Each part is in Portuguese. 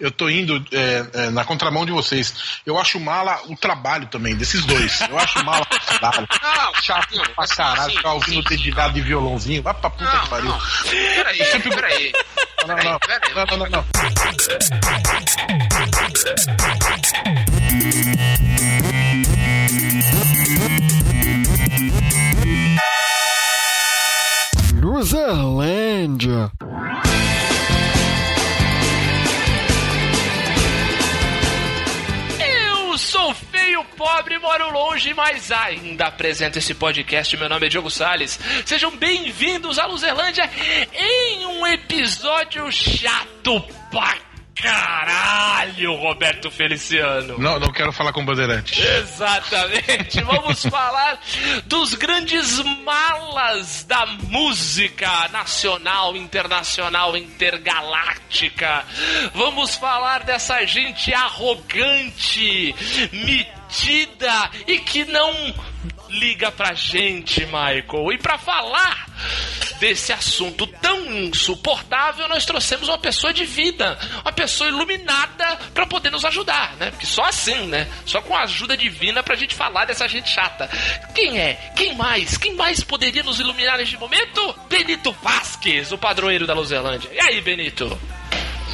eu tô indo é, é, na contramão de vocês. Eu acho mala o trabalho também, desses dois. Eu acho mala o trabalho. Não, chato não, pra caralho, sim, ficar ouvindo sim, dedilhado de violãozinho. Vai pra puta não, que pariu. Peraí, sempre... peraí. Não, não, não. Não, não, não, não. Luzerlândia. Pobre, moro longe, mas ainda apresento esse podcast. Meu nome é Diogo Salles. Sejam bem-vindos à Luzerlândia em um episódio chato pra Caralho, Roberto Feliciano. Não, não quero falar com Bandeirante. Exatamente. Vamos falar dos grandes malas da música nacional, internacional, intergaláctica. Vamos falar dessa gente arrogante, metida e que não liga pra gente, Michael. E para falar desse assunto tão insuportável, nós trouxemos uma pessoa de vida, uma pessoa iluminada para poder nos ajudar, né? Porque só assim, né? Só com a ajuda divina pra gente falar dessa gente chata. Quem é? Quem mais? Quem mais poderia nos iluminar neste momento? Benito Vasquez, o padroeiro da Luzelândia. E aí, Benito?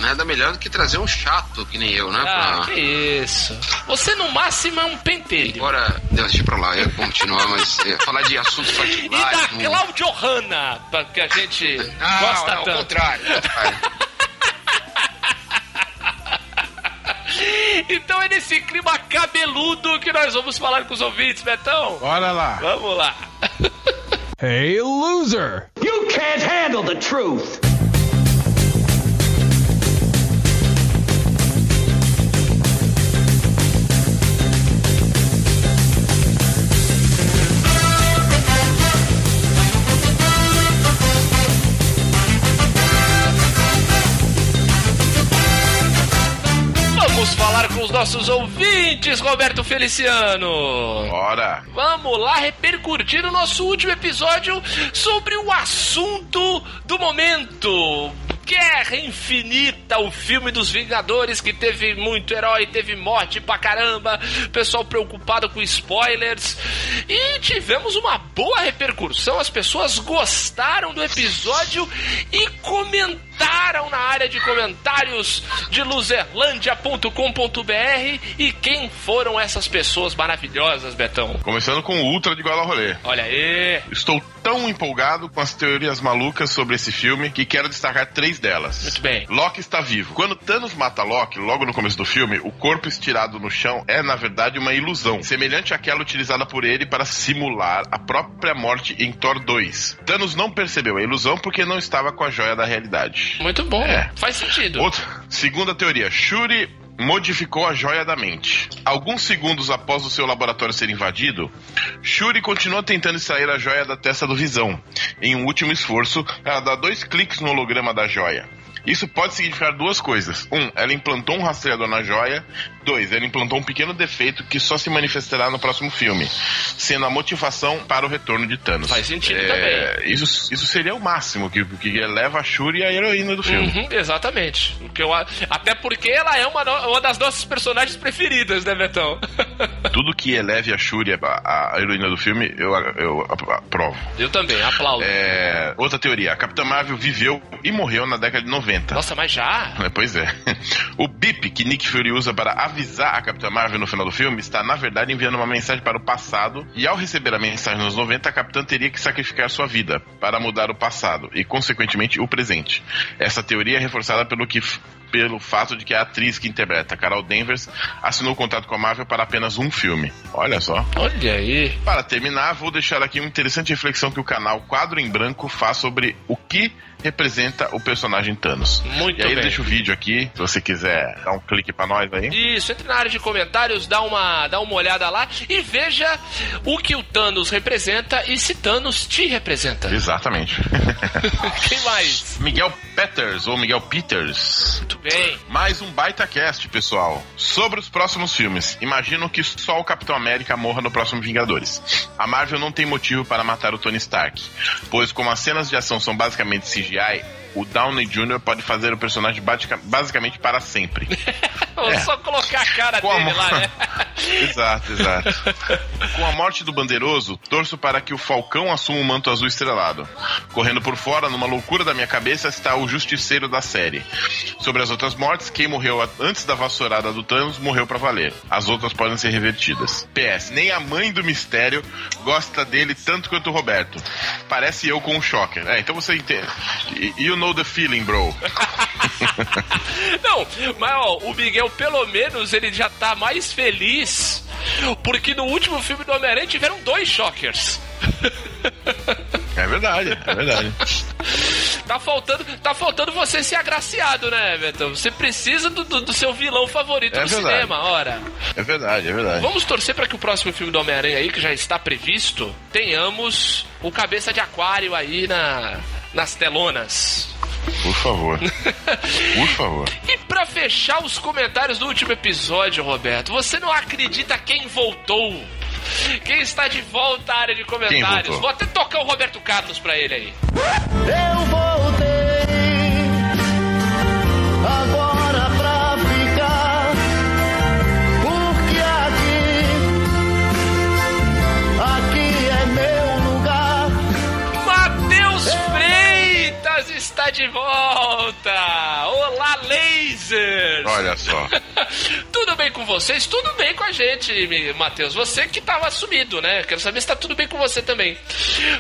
Nada melhor do que trazer um chato que nem eu, né? Ah, pra... que isso. Você no máximo é um pentelho. Embora, deixa pra lá, eu ia continuar, mas ia falar de assuntos particulares. E da Claudio Hanna, que a gente não, gosta não, tanto. Ao contrário. Então é nesse clima cabeludo que nós vamos falar com os ouvintes, Betão. Bora lá. Vamos lá. hey, loser! You can't handle the truth! Vamos falar com os nossos ouvintes, Roberto Feliciano. Bora. Vamos lá repercutir o nosso último episódio sobre o assunto do momento. Guerra Infinita, o filme dos Vingadores que teve muito herói, teve morte pra caramba, pessoal preocupado com spoilers. E tivemos uma boa repercussão, as pessoas gostaram do episódio e comentaram na área de comentários de luzerlandia.com.br. E quem foram essas pessoas maravilhosas, Betão? Começando com o Ultra de Gola Rolê. Olha aí. Estou tão empolgado com as teorias malucas sobre esse filme que quero destacar três delas. Muito bem. Loki está vivo. Quando Thanos mata Loki, logo no começo do filme, o corpo estirado no chão é, na verdade, uma ilusão, semelhante àquela utilizada por ele para simular a própria morte em Thor 2. Thanos não percebeu a ilusão porque não estava com a joia da realidade. Muito bom. É. Faz sentido. Outra, segunda teoria, Shuri modificou a joia da mente. Alguns segundos após o seu laboratório ser invadido, Shuri continua tentando extrair a joia da testa do Visão. Em um último esforço, ela dá dois cliques no holograma da joia. Isso pode significar duas coisas. Um, ela implantou um rastreador na joia. Dois, ela implantou um pequeno defeito que só se manifestará no próximo filme, sendo a motivação para o retorno de Thanos. Faz sentido É, também. Isso, isso seria o máximo que, que eleva a Shuri à heroína do filme. Uhum, exatamente. Porque eu, até porque ela é uma, uma das nossas personagens preferidas, né, Betão? Tudo que eleve a Shuri a, a heroína do filme, eu, eu aprovo. Eu também, aplaudo. É, outra teoria: a Capitã Marvel viveu e morreu na década de 90. Nossa, mas já? É, Pois é. O bip que Nick Fury usa para avisar a Capitã Marvel no final do filme está, na verdade, enviando uma mensagem para o passado. E ao receber a mensagem nos 90, a Capitã teria que sacrificar sua vida para mudar o passado e, consequentemente, o presente. Essa teoria é reforçada pelo que pelo fato de que a atriz que interpreta Carol Danvers assinou contrato com a Marvel para apenas um filme. Olha só. Olha aí. Para terminar, vou deixar aqui uma interessante reflexão que o canal Quadro em Branco faz sobre o que representa o personagem Thanos. Muito e aí bem. eu deixo o vídeo aqui, se você quiser dar um clique pra nós aí. Isso, entre na área de comentários, dá uma, dá uma olhada lá e veja o que o Thanos representa e se Thanos te representa. Exatamente. Quem mais? Miguel Peters, ou Miguel Peters. Muito bem. Mais um baita cast, pessoal. Sobre os próximos filmes. Imagino que só o Capitão América morra no próximo Vingadores. A Marvel não tem motivo para matar o Tony Stark, pois como as cenas de ação são basicamente CGI, prestigiar o Downey Jr. pode fazer o personagem basica- basicamente para sempre. Vou É. só colocar a cara Com a dele lá, né? exato, exato. Com a morte do bandeiroso, torço para que o Falcão assuma o manto azul estrelado. Correndo por fora, numa loucura da minha cabeça, está o justiceiro da série. Sobre as outras mortes, quem morreu antes da vassourada do Thanos morreu pra valer. As outras podem ser revertidas. PS, nem a mãe do mistério gosta dele tanto quanto o Roberto. Parece eu com o Shocker. É, então você entende. You know the feeling, bro. Não, mas ó, o Miguel, pelo menos, ele já tá mais feliz. Porque no último filme do Homem-Aranha tiveram dois Shockers. É verdade, é verdade. Tá faltando, tá faltando você ser agraciado, né, Beto? Você precisa do, do- do seu vilão favorito É no verdade. cinema, ora. É verdade, é verdade. Vamos torcer para que o próximo filme do Homem-Aranha aí, que já está previsto, tenhamos o cabeça de aquário aí na, nas telonas. Por favor. Por favor. E pra fechar os comentários do último episódio, Roberto, você não acredita quem voltou? Quem está de volta à área de comentários? Vou até tocar o Roberto Carlos pra ele aí. Eu voltei está de volta! Olá, lasers! Olha só. tudo bem com vocês? Tudo bem com a gente, Matheus. Você que tava sumido, né? Quero saber se tá tudo bem com você também.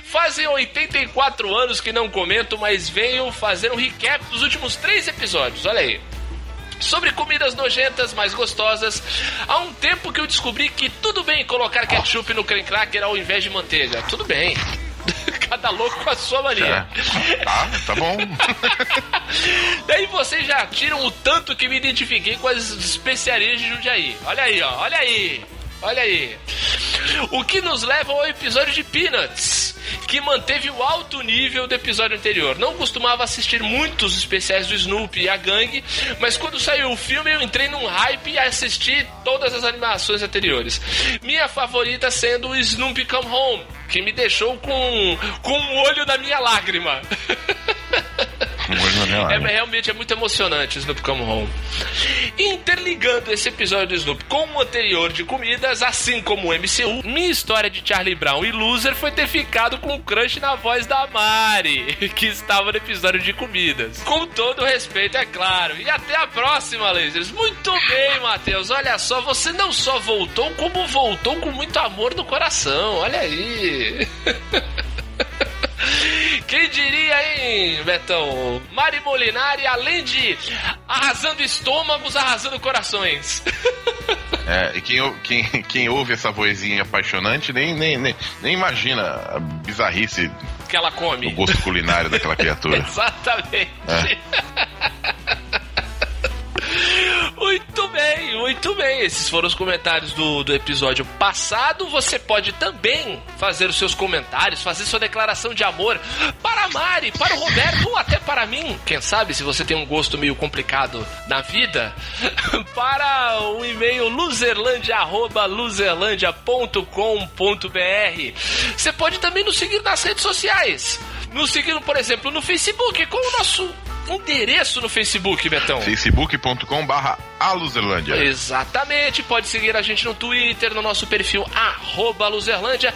Fazem 84 anos que não comento, mas venho fazer um recap dos últimos três episódios. Olha aí. Sobre comidas nojentas, mais gostosas, há um tempo que eu descobri que tudo bem colocar ketchup no creme cracker ao invés de manteiga. Tudo bem. Cada louco com a sua mania. É. Tá, tá bom. Daí vocês já tiram o tanto que me identifiquei com as especiarias de Jundiaí. Olha aí, ó. Olha aí. Olha aí. O que nos leva ao episódio de Peanuts, que manteve o alto nível do episódio anterior. Não costumava assistir muitos especiais do Snoopy e a gangue, mas quando saiu o filme eu entrei num hype e assisti todas as animações anteriores. Minha favorita sendo o Snoopy Come Home, que me deixou com, com um olho na minha lágrima. É, realmente é muito emocionante o Snoopy Come Home. Interligando esse episódio do Snoopy com o anterior de comidas, assim como o MCU, minha história de Charlie Brown e Loser foi ter ficado com um crush na voz da Mari, que estava no episódio de comidas. Com todo respeito, é claro. E até a próxima, lasers. Muito bem, Matheus. Olha só, você não só voltou, como voltou com muito amor no coração. Olha aí. Quem diria, hein, Betão? Mari Molinari, além de arrasando estômagos, arrasando corações. É, e quem, quem, quem ouve essa vozinha apaixonante nem, nem, nem, nem imagina a bizarrice que ela do come. gosto culinário daquela criatura. Exatamente. Muito bem, muito bem. Esses foram os comentários do, do episódio passado. Você pode também fazer os seus comentários, fazer sua declaração de amor para a Mari, para o Roberto ou até para mim. Quem sabe se você tem um gosto meio complicado na vida, para o e-mail loserlandia.loserlandia.com.br. Você pode também nos seguir nas redes sociais. Nos seguindo, por exemplo, no Facebook, com o nosso endereço no Facebook, Betão. facebook.com barra aluzerlândia. Exatamente, pode seguir a gente no Twitter, no nosso perfil arroba Luzerlândia.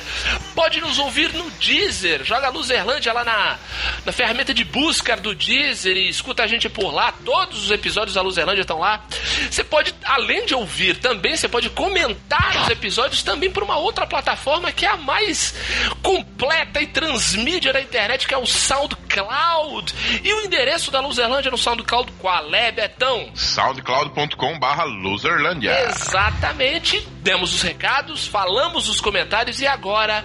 Pode nos ouvir no Deezer, joga Luzerlândia lá na, na ferramenta de busca do Deezer e escuta a gente por lá. Todos os episódios da Luzerlândia estão lá. Você pode, além de ouvir também, você pode comentar os episódios também por uma outra plataforma que é a mais completa e transmídia da internet, que é o SoundCloud. E o endereço da Luzerlândia no SoundCloud qual é, Betão? soundcloud.com barra loserlândia. Exatamente. Demos os recados, falamos os comentários e agora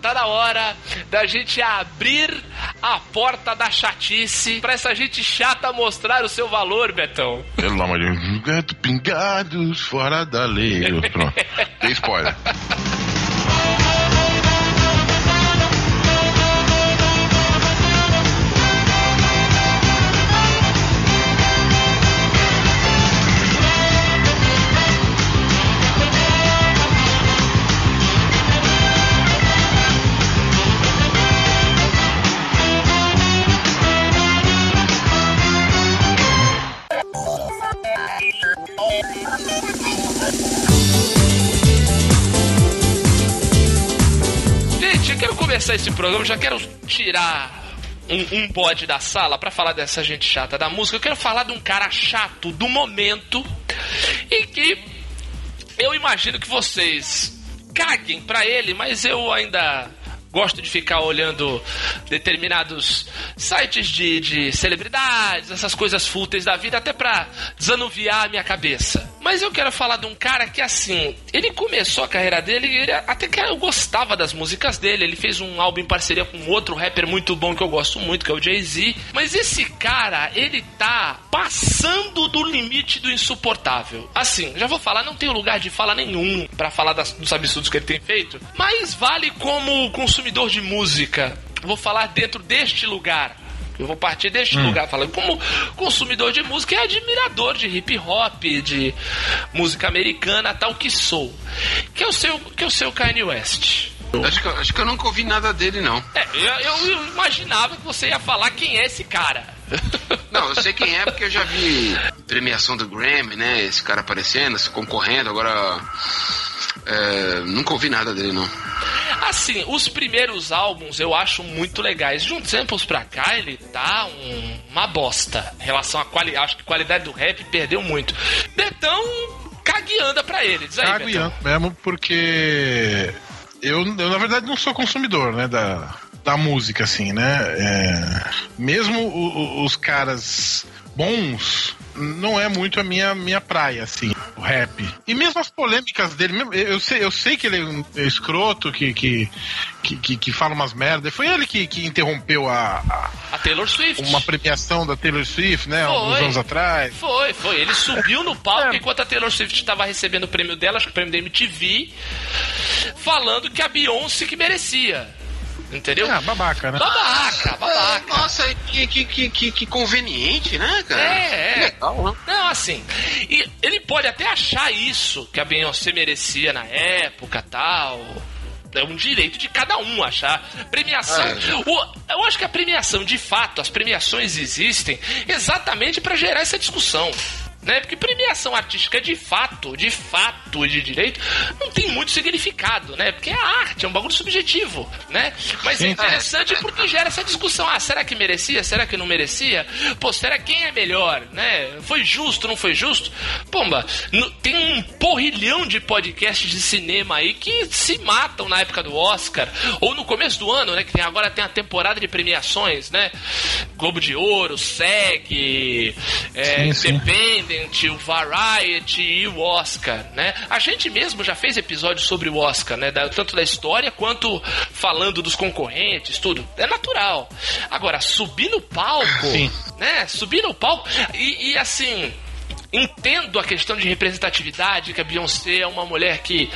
tá na hora da gente abrir a porta da chatice pra essa gente chata mostrar o seu valor, Betão. Pelo amor de Deus. Gato pingados fora da lei. Pronto. Tem spoiler. Começar esse programa, já quero tirar um, um bode da sala para falar dessa gente chata da música. Eu quero falar de um cara chato do momento e que eu imagino que vocês caguem pra ele, mas eu ainda gosto de ficar olhando determinados sites de, de celebridades, essas coisas fúteis da vida, até pra desanuviar a minha cabeça. Mas eu quero falar de um cara que, assim, ele começou a carreira dele, ele, até que eu gostava das músicas dele. Ele fez um álbum em parceria com outro rapper muito bom que eu gosto muito, que é o Jay-Z. Mas esse cara, ele tá passando do limite do insuportável. Assim, já vou falar, não tenho lugar de fala nenhum para falar das, dos absurdos que ele tem feito, mas vale como consumidor de música. Vou falar dentro deste lugar. Eu vou partir deste hum. lugar falando como consumidor de música e admirador de hip hop, de música americana, tal que sou. Que é o seu, que é o seu Kanye West. Acho que, acho que eu nunca ouvi nada dele, não. É, eu, eu imaginava que você ia falar quem é esse cara. Não, eu sei quem é porque eu já vi premiação do Grammy, né? Esse cara aparecendo, se concorrendo, agora. É, nunca ouvi nada dele, não. Assim, os primeiros álbuns eu acho muito legais. De uns tempos pra cá, ele tá um, uma bosta. Em relação à qualidade. Acho que a qualidade do rap perdeu muito. Betão cagueanda pra ele. Diz aí, Cagueando mesmo, porque. Eu, eu, na verdade, não sou consumidor, né, da, da música, assim, né? É, mesmo o, os caras bons, não é muito a minha, minha praia, assim, o rap. E mesmo as polêmicas dele, eu sei, eu sei que ele é um escroto, que, que, que, que, fala umas merdas. Foi ele que, que interrompeu a, a, a Taylor Swift. Uma premiação da Taylor Swift, né? Foi, uns anos atrás. Foi, foi. Ele subiu no palco é. enquanto a Taylor Swift estava recebendo o prêmio dela, acho que o prêmio da MTV, falando que a Beyoncé que merecia. Entendeu? É, babaca, né? Babaca, babaca. É, nossa, que, que, que, que, conveniente, né, cara? É, é. Legal, né? Não, assim. E ele pode até achar isso, que a Beyoncé merecia na época tal. É um direito de cada um achar. Premiação. É. O, eu acho que a premiação, de fato, as premiações existem exatamente para gerar essa discussão né? Porque premiação artística de fato, de fato de direito, não tem muito significado, né? Porque é arte, é um bagulho subjetivo, né? Mas é interessante porque gera essa discussão. Ah, será que merecia? Será que não merecia? Pô, será quem é melhor, né? Foi justo, não foi justo? Pomba, tem um porrilhão de podcasts de cinema aí que se matam na época do Oscar ou no começo do ano, né? Que tem, agora tem a temporada de premiações, né? Globo de Ouro, SEG, é, Independent, o Variety e o Oscar, né? A gente mesmo já fez episódios sobre o Oscar, né? tanto da história quanto falando dos concorrentes, tudo. É natural. Agora, subir no palco, Sim. né? Subir no palco e, e assim entendo a questão de representatividade, que a Beyoncé é uma mulher que,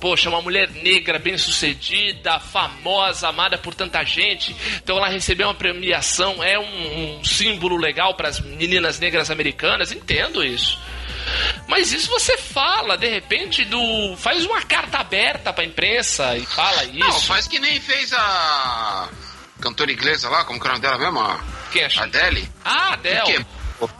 poxa, é uma mulher negra, bem sucedida, famosa, amada por tanta gente. Então ela recebeu uma premiação, é um, um símbolo legal para as meninas negras americanas, entendo isso. Mas isso você fala, de repente, do. Faz uma carta aberta pra imprensa e fala isso. Não, faz que nem fez a cantora inglesa lá, como que é o nome dela mesmo? Quem é? Adele. Ah, Adele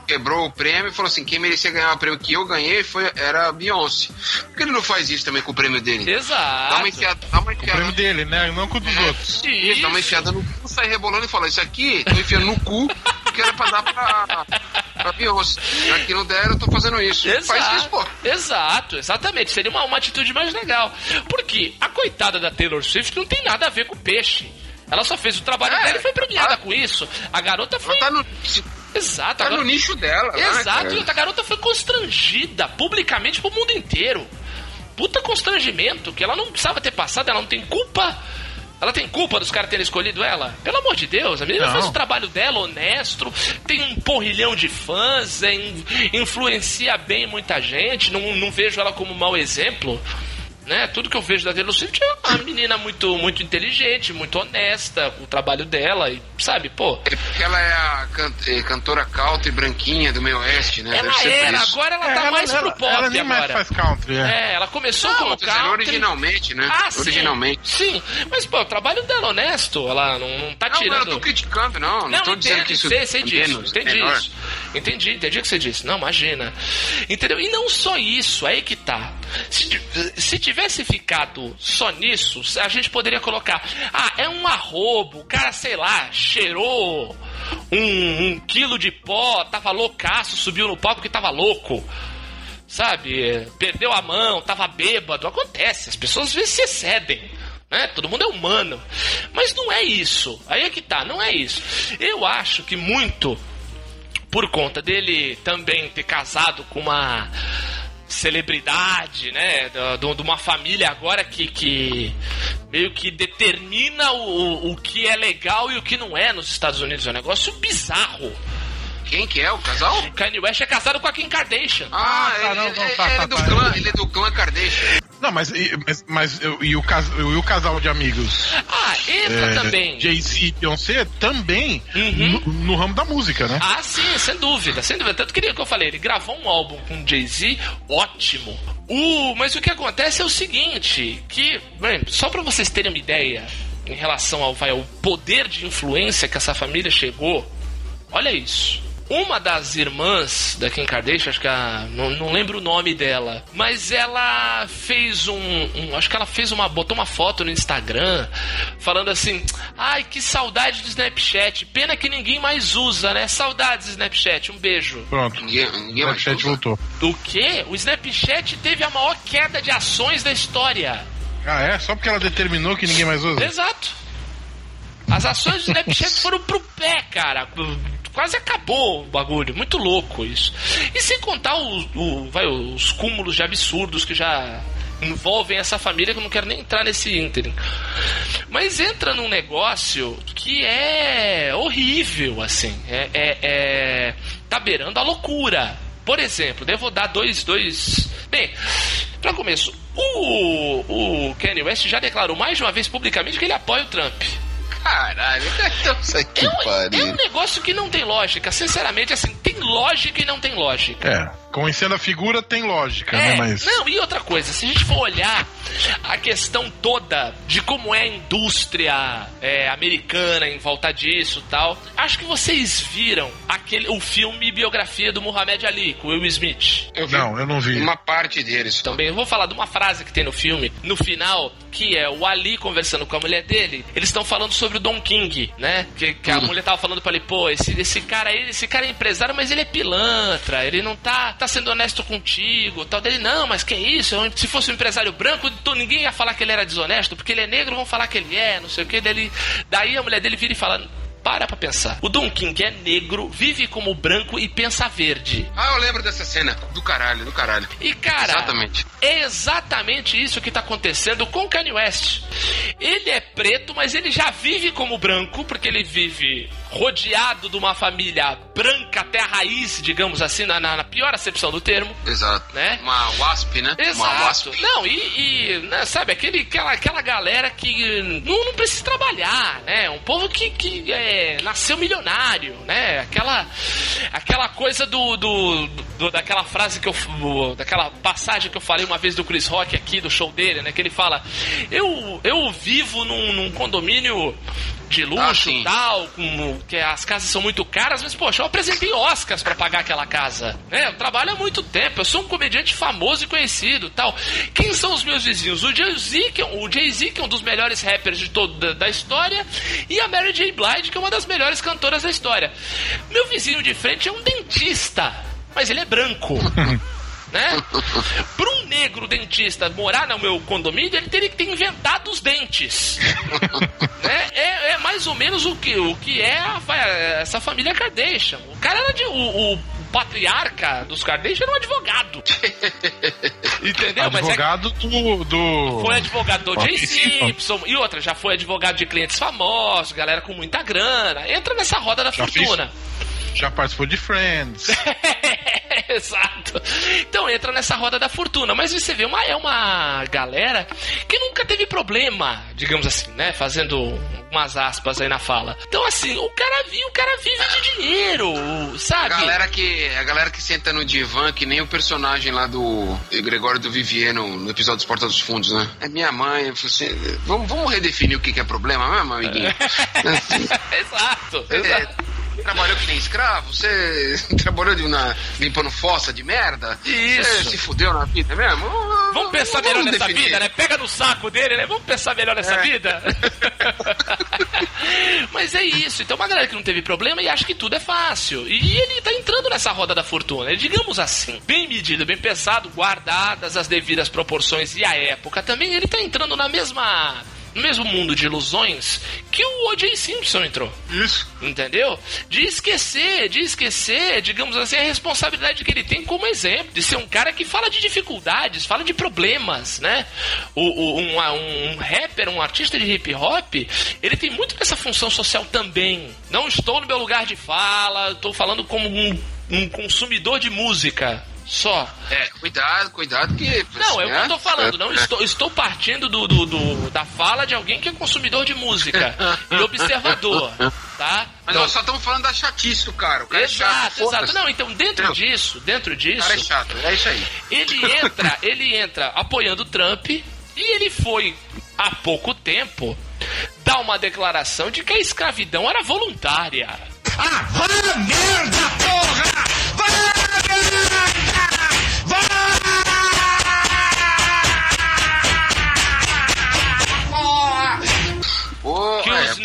quebrou o prêmio e falou assim: quem merecia ganhar o prêmio que eu ganhei foi, era a Beyoncé. Por que ele não faz isso também com o prêmio dele? Exato. Dá uma enfiada. Dá uma enfiada. Com o prêmio dele, né? Não com o dos é. outros. Isso, dá uma enfiada no cu, sai rebolando e fala: Isso aqui, tô enfiando no cu, que era pra dar pra, pra Beyoncé. Aqui não der, eu tô fazendo isso. Exato. Faz isso, pô. Exato, exatamente. Seria uma, uma atitude mais legal. Porque a coitada da Taylor Swift não tem nada a ver com peixe. Ela só fez o trabalho é, dela e foi premiada a... com isso. A garota foi. Ela tá no Exato. Tá agora... no nicho dela. Né, Exato. Né, e outra garota foi constrangida publicamente pro mundo inteiro. Puta constrangimento que ela não precisava ter passado, ela não tem culpa. Ela tem culpa dos caras terem escolhido ela? Pelo amor de Deus, a menina não. faz o trabalho dela honesto, tem um porrilhão de fãs, é, influencia bem muita gente, não, não vejo ela como um mau exemplo. Né? Tudo que eu vejo da Taylor Swift é uma menina muito, muito inteligente, muito honesta com o trabalho dela e, sabe, pô. É porque ela é a can é, cantora country branquinha do meio oeste, né? Ela era, agora ela tá É, mais ela, pro pop ela nem mais agora. faz country, é. É, ela começou Não, dizendo country. originalmente, né? Ah, sim. originalmente. Sim, mas pô, o trabalho dela é honesto, ela não, não tá Não, eu tirando. não tô criticando, não. Não, Não, tô dizendo entendo, que isso sei, sei é disso, menos, entendi menor. isso. Entendi, entendi o que você disse. Não, imagina. Entendeu? E não só isso, aí que tá. Se, se tivesse ficado só nisso, a gente poderia colocar, ah, é um arrobo, o cara, sei lá, cheirou um, um quilo de pó, tava loucaço, subiu no palco porque tava louco. Sabe? Perdeu a mão, tava bêbado. Acontece, as pessoas às vezes se excedem. Né? Todo mundo é humano. Mas não é isso. Aí é que tá, não é isso. Eu acho que muito por conta dele também ter casado com uma celebridade, né? De de uma família agora que, que meio que determina o, o que é legal e o que não é nos Estados Unidos. É um negócio bizarro. Quem que é o casal? Kanye West é casado com a Kim Kardashian. Ah, tá, ele, não, não, ele- tá, ele tá, é do tá. clã, ele é do clã Kardashian. Não, mas, e- mas, mas eu- e, o cas, e o casal de amigos Ah, entra é, também. Jay-Z e Beyoncé também Uhum. no, no ramo da música, né? Ah, sim, sem dúvida, sem dúvida. Tanto que que eu falei, ele gravou um álbum com Jay-Z, ótimo. O, mas o que acontece é o seguinte, que, bem, só pra vocês terem uma ideia em relação ao, vai, ao poder de influência que essa família chegou, olha isso. Uma das irmãs da Kim Kardashian, acho que a, não, não lembro o nome dela, mas ela fez um, um- acho que ela fez uma, botou uma foto no Instagram falando assim, ai que saudade do Snapchat, pena que ninguém mais usa, né? Saudades Snapchat, um beijo. Pronto. Ninguém, ninguém O mais Snapchat usa. voltou. O quê? O Snapchat teve a maior queda de ações da história. Ah, é? Só porque ela determinou que ninguém mais usa? Exato. As ações do Snapchat foram pro pé, cara. Quase acabou o bagulho. Muito louco isso. E sem contar o, o- vai, os cúmulos de absurdos que já envolvem essa família, que eu não quero nem entrar nesse ínterim. Mas entra num negócio que é horrível, assim. É, é, é- tá beirando a loucura. Por exemplo, devo dar dois, dois. Bem, para começo, o, o Kanye West já declarou mais de uma vez publicamente que ele apoia o Trump. Caralho, então isso aqui É um, é um negócio que não tem lógica. Sinceramente, assim, tem lógica e não tem lógica. É. Conhecendo a figura tem lógica, É, né? Mas. Não, e outra coisa, se a gente for olhar a questão toda de como é a indústria é, americana em volta disso e tal, acho que vocês viram aquele, o filme biografia do Muhammad Ali, com Will Smith. Eu vi Não, eu não vi. uma parte deles. Também, eu vou falar de uma frase que tem no filme, no final, que é o Ali conversando com a mulher dele. Eles estão falando sobre o Don King, né? Que, que a mulher tava falando pra ele, pô, esse, esse cara aí, esse cara é empresário, mas ele é pilantra, ele não tá, tá sendo honesto contigo, tal. Dele, não, mas que isso? Se fosse um empresário branco, então ninguém ia falar que ele era desonesto, porque ele é negro, vão falar que ele é, não sei o que. Dele, daí a mulher dele vira e fala. Para pra pensar. O Don King é negro, vive como branco e pensa verde. Ah, eu lembro dessa cena. Do caralho, do caralho. E cara, Exatamente. é exatamente isso que tá acontecendo com Kanye West. Ele é preto, mas ele já vive como branco, porque ele vive rodeado de uma família branca até a raiz, digamos assim, na, na- na pior acepção do termo. Exato. Né? Uma wasp, né? Uma Exato. wasp. Não, e, e, né, sabe, aquele, aquela, aquela galera que não, não precisa trabalhar, né? Um povo que, que é, nasceu milionário, né? Aquela, aquela coisa do, do, do- daquela frase que eu. daquela passagem que eu falei uma vez do Chris Rock aqui, do show dele, né? Que ele fala: Eu, eu vivo num, num condomínio de Ah, luxo e tal, com, que as casas são muito caras, mas, poxa, eu apresentei Oscars pra pagar aquela casa. Né? Eu trabalho há muito tempo, eu sou um comediante famoso e conhecido tal. Quem são os meus vizinhos? O Jay-Z, que, é- o Jay-Z, que é um dos melhores rappers de todo, da, da história, e a Mary J. Blige, que é uma das melhores cantoras da história. Meu vizinho de frente é um dentista, mas ele é branco. né? Para um negro dentista morar no meu condomínio, ele teria que ter inventado os dentes. né? é, é mais ou menos o que, o que é a essa família Kardashian. O cara era de. O, o patriarca dos Kardashian era um advogado. Entendeu? É- Advogado do, do. foi advogado do Jay esse- Simpson e outra, já foi advogado de clientes famosos, galera com muita grana. Entra nessa roda da Já fortuna. Já participou de Friends. Exato. Então entra nessa roda da fortuna. Mas você vê, uma, é uma galera que nunca teve problema, digamos assim, né? Fazendo umas aspas aí na fala. Então, assim, o cara vive, o cara vive de dinheiro, sabe? A galera que, a galera que senta no divã, que nem o personagem lá do Gregório do Vivier no, no episódio dos Porta dos Fundos, né? É minha mãe, eu falei assim, vamos, vamos redefinir o que, que é problema mesmo, amiguinho? exato, É, exato. Trabalhou que nem escravo? Você trabalhou de, na, limpando fossa de merda? Isso. Você se fudeu na vida mesmo? Vamos pensar melhor nessa definir. vida, né? Pega no saco dele, né? Vamos pensar melhor nessa É. vida. Mas é isso. Então, uma galera que não teve problema e acha que tudo é fácil. E ele tá entrando nessa roda da fortuna. E, digamos assim, bem medido, bem pensado, guardadas as devidas proporções e a época também, ele tá entrando na mesma. No mesmo mundo de ilusões que o O.J. Simpson entrou. Isso. Entendeu? De esquecer, de esquecer, digamos assim, a responsabilidade que ele tem como exemplo, de ser um cara que fala de dificuldades, fala de problemas, né? O, o- um, um rapper, um artista de hip hop, ele tem muito dessa função social também. Não estou no meu lugar de fala, estou falando como um, um consumidor de música. Só. É, cuidado, cuidado que. Não, é o que eu tô falando. Não É. estou, estou partindo do, do- do- da fala de alguém que é consumidor de música e observador, tá? Mas Então- nós só estamos falando da chatice do cara. O cara é chato. Exato, exato. foda-se. Não, então dentro Não. disso, dentro O disso, cara é chato, é isso aí. ele entra, ele entra apoiando o Trump e ele foi há pouco tempo dar uma declaração de que a escravidão era voluntária. É, os pô,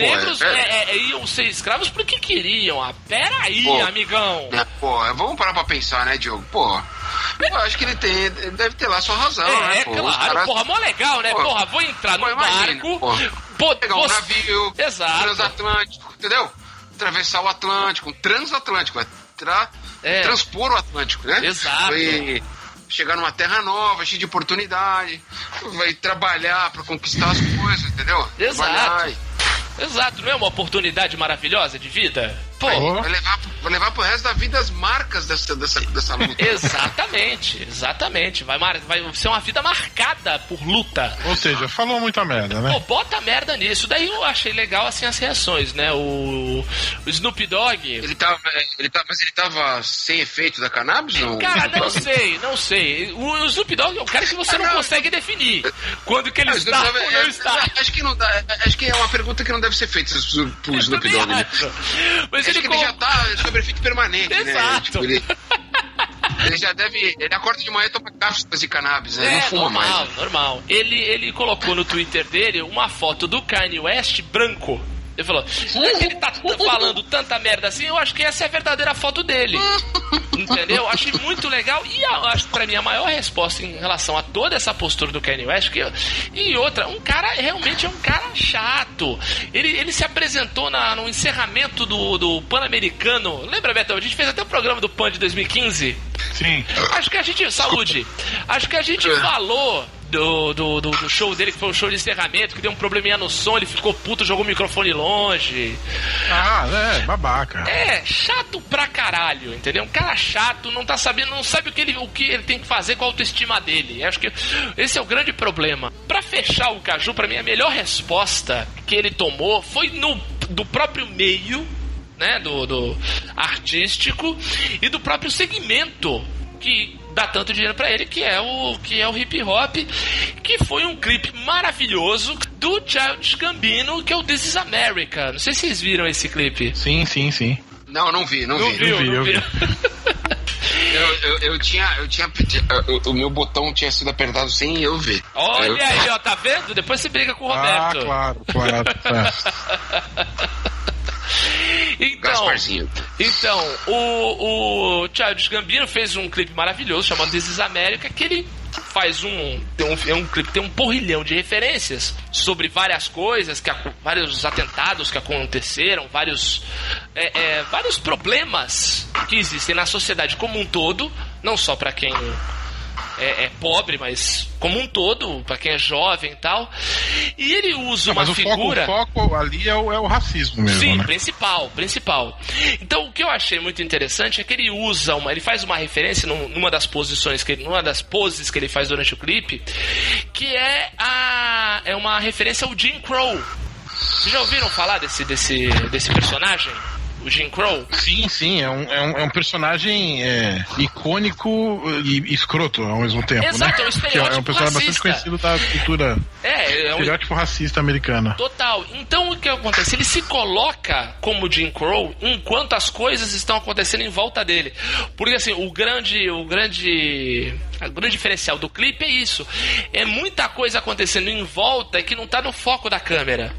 negros é, é, é, iam ser escravos porque queriam. Ah, pera aí, Pô. amigão. é, pô, vamos parar pra pensar, né, Diogo? Pô, eu acho que ele tem, ele deve ter lá sua razão, É, né? é Pô, claro, caras- porra, mó legal, né? Pô, Porra, vou entrar pô, no barco, pô. pegar um navio, Exato. transatlântico, entendeu? Atravessar o Atlântico, um transatlântico, vai tra- É. transpor o Atlântico, né? Exato. E chegar numa terra nova, cheia de oportunidade, vai trabalhar pra conquistar as coisas, entendeu? Exato. Trabalhar Exato, não é uma oportunidade maravilhosa de vida? Pô, Pô. Vai levar, vai levar pro resto da vida as marcas dessa, dessa, dessa luta. exatamente, exatamente. Vai, mar- vai ser uma vida marcada por luta. Ou seja, falou muita merda, Pô, né? bota merda nisso. Daí eu achei legal assim as reações, né? O, o Snoop Dogg. Ele tava, ele tava, mas ele tava sem efeito da cannabis? Não? Cara, não sei, não sei. O, o Snoop Dogg é um cara que você não Ah, não. consegue definir quando que ele Ah, está Snoop Dogg ou é- não está. Acho que não dá. Acho que é uma pergunta que não deve ser feita pro, Snoop Dogg. Né? Mas Ele, que ele já tá sob efeito permanente, né? Exato. Tipo, ele, ele já deve. Ele acorda de manhã e toma cápsulas de cannabis, né? É, não fuma normal, mais. normal. Ele, ele colocou no Twitter dele uma foto do Kanye West branco. Ele falou, já que ele tá falando tanta merda assim, eu acho que essa é a verdadeira foto dele. Entendeu? Achei muito legal. E a, acho que pra mim a maior resposta em relação a toda essa postura do Kanye West, que, eu- e outra, um cara realmente é um cara chato. Ele, ele se apresentou na, no encerramento do, do Pan-Americano. Lembra, Beto? A gente fez até o programa do Pan de 2015. Sim. Acho que a gente. Saúde! Acho que a gente falou do, do, do, do show dele, que foi um show de encerramento, que deu um probleminha no som, ele ficou puto, jogou o microfone longe. Ah, é, babaca. É, chato pra caralho, entendeu? Um cara chato, não tá sabendo, não sabe o que ele, o que ele tem que fazer com a autoestima dele. Acho que esse é o grande problema. Pra fechar o Caju, pra mim, a melhor resposta que ele tomou foi no do próprio meio, né, do, do artístico e do próprio segmento que dá tanto dinheiro pra ele, que é o que é o hip hop, que foi um clipe maravilhoso do Childish Gambino, que é o This Is America. Não sei se vocês viram esse clipe. Sim, sim, sim. Não, não vi, não, Não vi. viu, vi, não eu viu. Eu, eu, eu tinha. Eu tinha eu- o meu botão tinha sido apertado sem eu ver. Olha Eu- aí, ó, tá vendo? Depois você briga com o Ah, Roberto. claro, claro. Então, Gasparzinho. então o, o Childish Gambino fez um clipe maravilhoso chamado This Is America, que ele faz um tem um, é um clipe tem um porrilhão de referências sobre várias coisas que vários atentados que aconteceram vários é, é, vários problemas que existem na sociedade como um todo não só para quem é, é pobre, mas como um todo, para quem é jovem e tal. E ele usa Não, uma mas o figura. foco, o foco ali é o, é o racismo mesmo, Sim, né? principal, principal. Então o que eu achei muito interessante é que ele usa uma, ele faz uma referência num- numa das posições que ele, numa das poses que ele faz durante o clipe, que é a é uma referência ao Jim Crow. Vocês já ouviram falar desse desse desse personagem? O Jim Crow? Sim, sim, é um, é um, é um personagem é, icônico e escroto ao mesmo tempo, Exato, né? é um é estereótipo um personagem bastante racista. conhecido da cultura É, é um estereótipo racista americana. Total. Então o que acontece? Ele se coloca como Jim Crow enquanto as coisas estão acontecendo em volta dele. Porque assim, o grande, o grande, o grande diferencial do clipe é isso. É muita coisa acontecendo em volta que não tá no foco da câmera.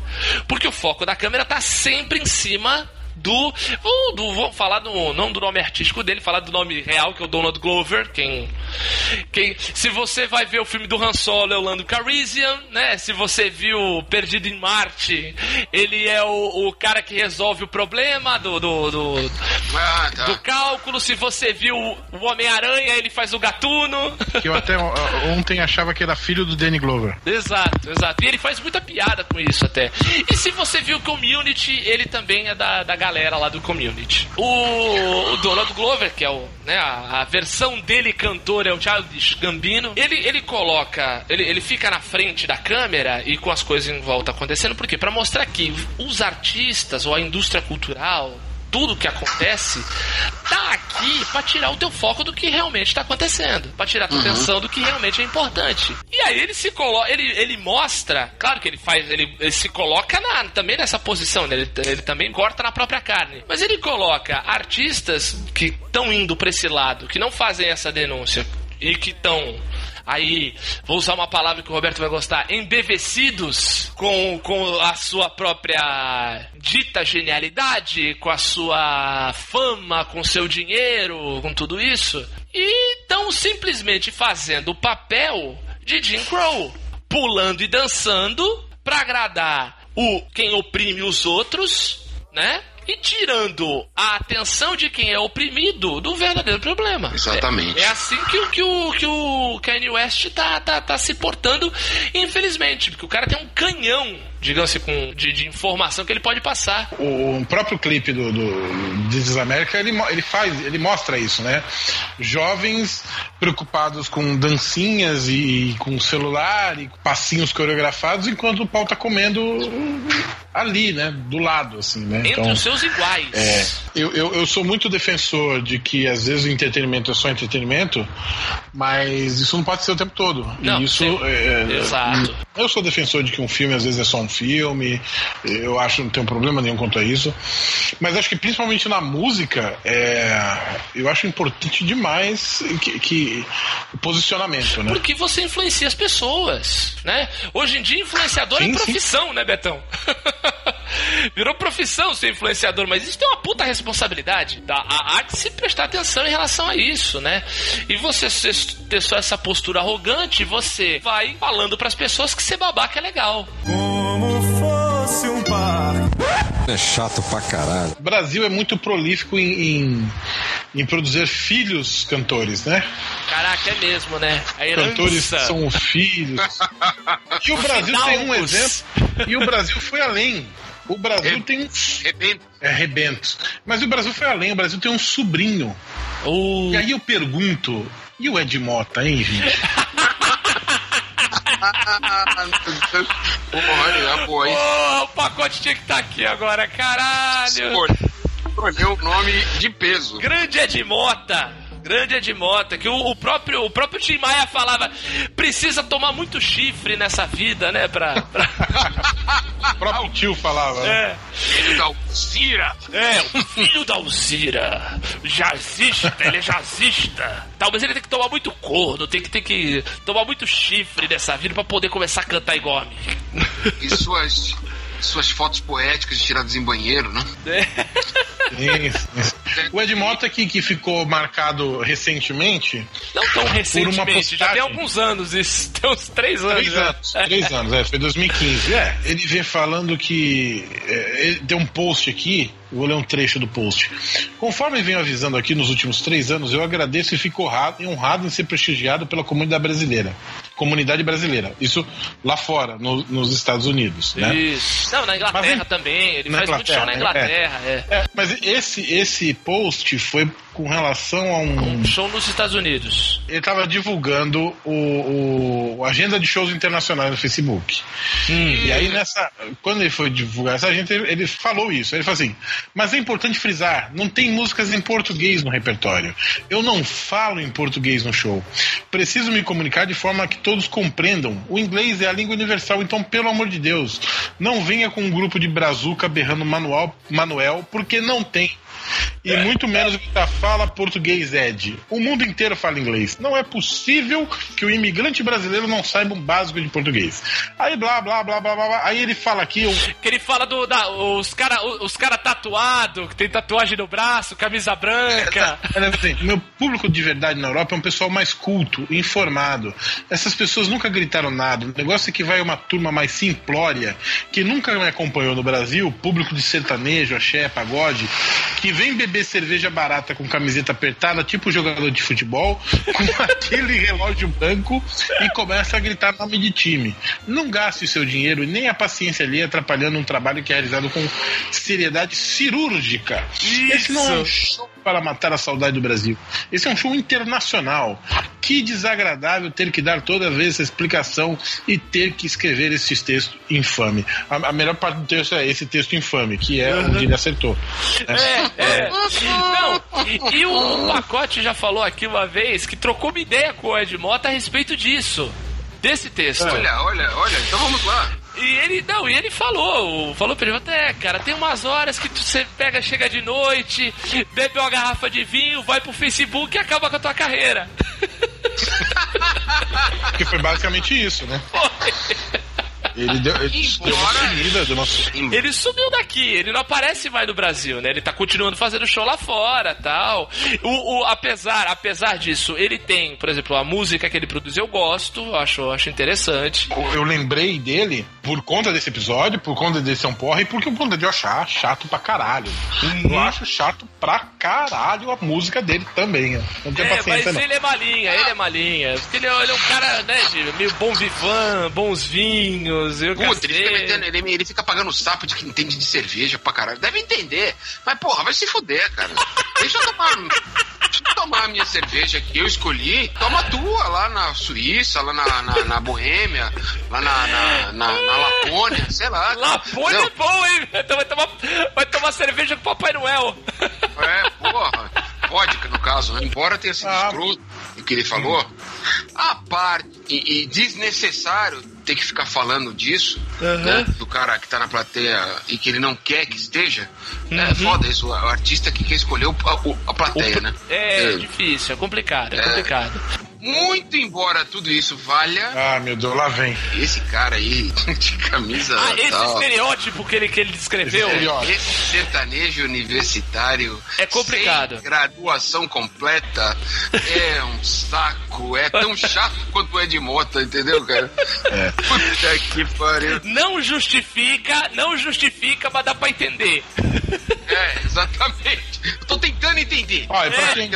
Porque o foco da câmera tá sempre em cima do, do, do vou falar do não do nome artístico dele, falar do nome real que é o Donald Glover, quem quem se você vai ver o filme do Han Solo é o Lando Calrissian, né? Se você viu Perdido em Marte, ele é o, o cara que resolve o problema do do, do, Ah, tá. do cálculo. Se você viu o Homem-Aranha, ele faz o gatuno. Que eu até ontem achava que era filho do Danny Glover. Exato, exato. E ele faz muita piada com isso até. E se você viu o Community, ele também é da, da galera lá do Community. O, o Donald Glover, que é o, né, a, a versão dele cantor é o Childish Gambino, ele, ele coloca, ele, ele fica na frente da câmera e com as coisas em volta acontecendo, por quê? Pra mostrar que os artistas ou a indústria cultural tudo que acontece tá aqui pra tirar o teu foco do que realmente tá acontecendo, Pra tirar a tua atenção do que realmente é importante. E aí ele se coloca, ele, ele mostra, claro que ele faz, ele, ele se coloca na- também nessa posição, né? ele, ele também corta na própria carne, mas ele coloca artistas que estão indo pra esse lado, que não fazem essa denúncia e que estão aí, vou usar uma palavra que o Roberto vai gostar, embevecidos com, com a sua própria dita genialidade, com a sua fama, com seu dinheiro, com tudo isso, e estão simplesmente fazendo o papel de Jim Crow, pulando e dançando pra agradar o quem oprime os outros, né? E tirando a atenção de quem é oprimido do verdadeiro problema. Exatamente. É, é assim que, o- que, o, que o Kanye West tá, tá, tá se portando, infelizmente, porque o cara tem um canhão, digamos assim, com, de, de informação que ele pode passar. O próprio clipe do, do America, ele, ele faz, ele mostra isso, né? Jovens preocupados com dancinhas e, com celular e passinhos coreografados, enquanto o pau tá comendo ali, né? Do lado, assim, né? Entre os seus iguais. É, eu, eu, eu sou muito defensor de que às vezes o entretenimento é só entretenimento, mas isso não pode ser o tempo todo. Não, e isso sim. é, Exato. Eu sou defensor de que um filme às vezes é só um filme, eu acho que não tem problema nenhum quanto a isso, mas acho que principalmente na música, é, eu acho importante demais que, que o posicionamento, né? Porque você influencia as pessoas, né? Hoje em dia, influenciador Sim, é sim. profissão, né, Betão? Virou profissão ser influenciador, mas isso tem uma puta responsabilidade. Tá? Há, que se prestar atenção em relação a isso, né? E você ter só essa postura arrogante, você vai falando pras pessoas que ser babaca é legal. É chato pra caralho. O Brasil é muito prolífico em, em, em produzir filhos cantores, né? Caraca, é mesmo, né? Cantores são os filhos. E o Brasil tem um exemplo. E o Brasil foi além. O Brasil tem um. Rebento. É rebento. Mas o Brasil foi além. O Brasil tem um sobrinho. O... E aí eu pergunto. E o Ed Mota, hein, gente? Porra, boa, hein? Oh, o pacote tinha que estar aqui agora, caralho! Escolheu o nome de peso. Grande Ed Mota. Grande Ed Mota, que o, o próprio, o próprio Tim Maia falava, precisa tomar muito chifre nessa vida, né, pra... pra... O próprio tio falava. né? É, Filho da Alcira. é, o filho da Alzira, jazzista, ele é jazzista. Talvez ele tenha que tomar muito corno, tem que, tem que tomar muito chifre nessa vida pra poder começar a cantar igual a mim. E suas, suas fotos poéticas tiradas em banheiro, né? Sim, sim. O Ed Mota que, que ficou marcado recentemente. Não tão recentemente, já postagem. tem alguns anos isso. Tem uns três anos. Três já. anos, três anos, é, foi 2015. É, ele vem falando que. É, ele tem um post aqui, vou ler um trecho do post. Conforme venho avisando aqui nos últimos três anos, eu agradeço e fico honrado, honrado em ser prestigiado pela comunidade brasileira. Comunidade brasileira. Isso lá fora, no- nos Estados Unidos. Né? Isso. Não, na Inglaterra Mas, também. Ele faz muito show na Inglaterra, Inglaterra. É. É, mas esse, esse post foi com relação a um. Show nos Estados Unidos. Ele estava divulgando o, o- agenda de shows internacionais no Facebook. E aí, nessa. Quando ele foi divulgar essa agenda, ele, ele falou isso. Ele falou assim: Mas é importante frisar, não tem músicas em português no repertório. Eu não falo em português no show. Preciso me comunicar de forma que todos compreendam. O inglês é a língua universal, então, pelo amor de Deus, não venha com um grupo de brazuca berrando manual, Manuel, porque não tem. E muito menos gritar fala português, Ed. O mundo inteiro fala inglês. Não é possível que o imigrante brasileiro não saiba um básico de português. Aí blá blá blá blá blá. blá. Aí ele fala aqui. eu- Que ele fala do. Da, os caras os cara tatuados, que tem tatuagem no braço, camisa branca. Assim, meu público de verdade na Europa é um pessoal mais culto, informado. Essas pessoas nunca gritaram nada. O negócio é que vai uma turma mais simplória, que nunca me acompanhou no Brasil, público de sertanejo, axé, pagode, que vem beber cerveja barata com camiseta apertada, tipo jogador de futebol, com aquele relógio branco e começa a gritar nome de time. Não gaste o seu dinheiro e nem a paciência ali atrapalhando um trabalho que é realizado com seriedade cirúrgica. Esse não é um show para matar a saudade do Brasil. Esse é um show internacional. Que desagradável ter que dar toda vez essa explicação e ter que escrever esses textos infame. A, a melhor parte do texto é esse texto infame, que é onde ele acertou. É, é. Não, e, e o, o Pacote já falou aqui uma vez que trocou uma ideia com o Ed Mota a respeito disso. Desse texto. Olha, olha, olha, então vamos lá. E ele, não, e ele falou, falou pra ele, até, cara, tem umas horas que você pega, chega de noite, bebe uma garrafa de vinho, vai pro Facebook e acaba com a tua carreira. Que foi basicamente isso, né? Ele deu, ele deu uma Embora- sumida, deu uma su- Ele sumiu daqui, ele não aparece mais no Brasil, né? Ele tá continuando fazendo show lá fora, tal. O, o- apesar, apesar disso, ele tem, por exemplo, a música que ele produz eu gosto, acho, acho interessante. Eu lembrei dele por conta desse episódio, por conta desse um porra e porque por conta de eu achar chato pra caralho. Eu acho chato pra caralho a música dele também. né? Não tenho É, mas paciência, não. ele é malinha, ele é malinha. Porque ele é, ele é um cara, né, de meio bom vivan, bons vinhos, eu Puta, ele fica, metendo, ele, ele fica pagando sapo de que entende de cerveja pra caralho. Deve entender. Mas, porra, vai se fuder, cara. Deixa eu tomar. Deixa eu tomar a minha cerveja que eu escolhi. Toma a tua lá na Suíça, lá na, na, na Boêmia, lá na, na, na, na Lapônia, sei lá. Lapônia é bom, hein? Então vai tomar, vai tomar cerveja com o Papai Noel. É, porra. Vodka, no caso. né? Embora tenha sido Ah. escroto o que ele falou, a parte e, e desnecessário ter que ficar falando disso, né? Do cara que tá na plateia e que ele não quer que esteja. É foda isso. O artista que quer escolher o- a, o- a plateia, né? É, É. difícil, é complicado, é, É. complicado. Muito embora tudo isso valha, Ah, meu Deus, lá vem. esse cara aí de camisa. Ah, esse tal, estereótipo que ele, que ele descreveu. Esse sertanejo universitário. É complicado. Sem graduação completa. É um saco. É tão chato quanto é de moto, entendeu, cara? É. Puta que pariu. Não justifica, não justifica, mas dá pra entender. É, exatamente. Eu tô tentando entender. Ó, e pra É, quem-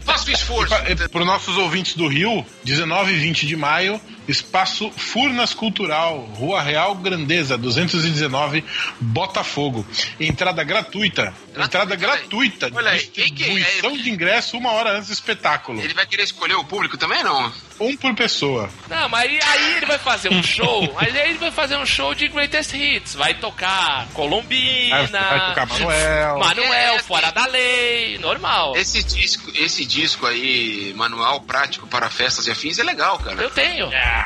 Faço esforço. Para os nossos ouvintes do Rio, 19 e 20 de maio, Espaço Furnas Cultural, Rua Real Grandeza, 219, Botafogo. Entrada gratuita. Entrada gratuita. Olha aí, é? Distribuição de ingresso uma hora antes do espetáculo. Ele vai querer escolher o público também, não? Um por pessoa. Não, mas aí, aí ele vai fazer um show, aí ele vai fazer um show de greatest hits. Vai tocar Colombina, Vai tocar Manuel. Manuel, É, fora da lei, normal. Esse disco, esse disco aí, manual prático para festas e afins, é legal, cara. Eu tenho. É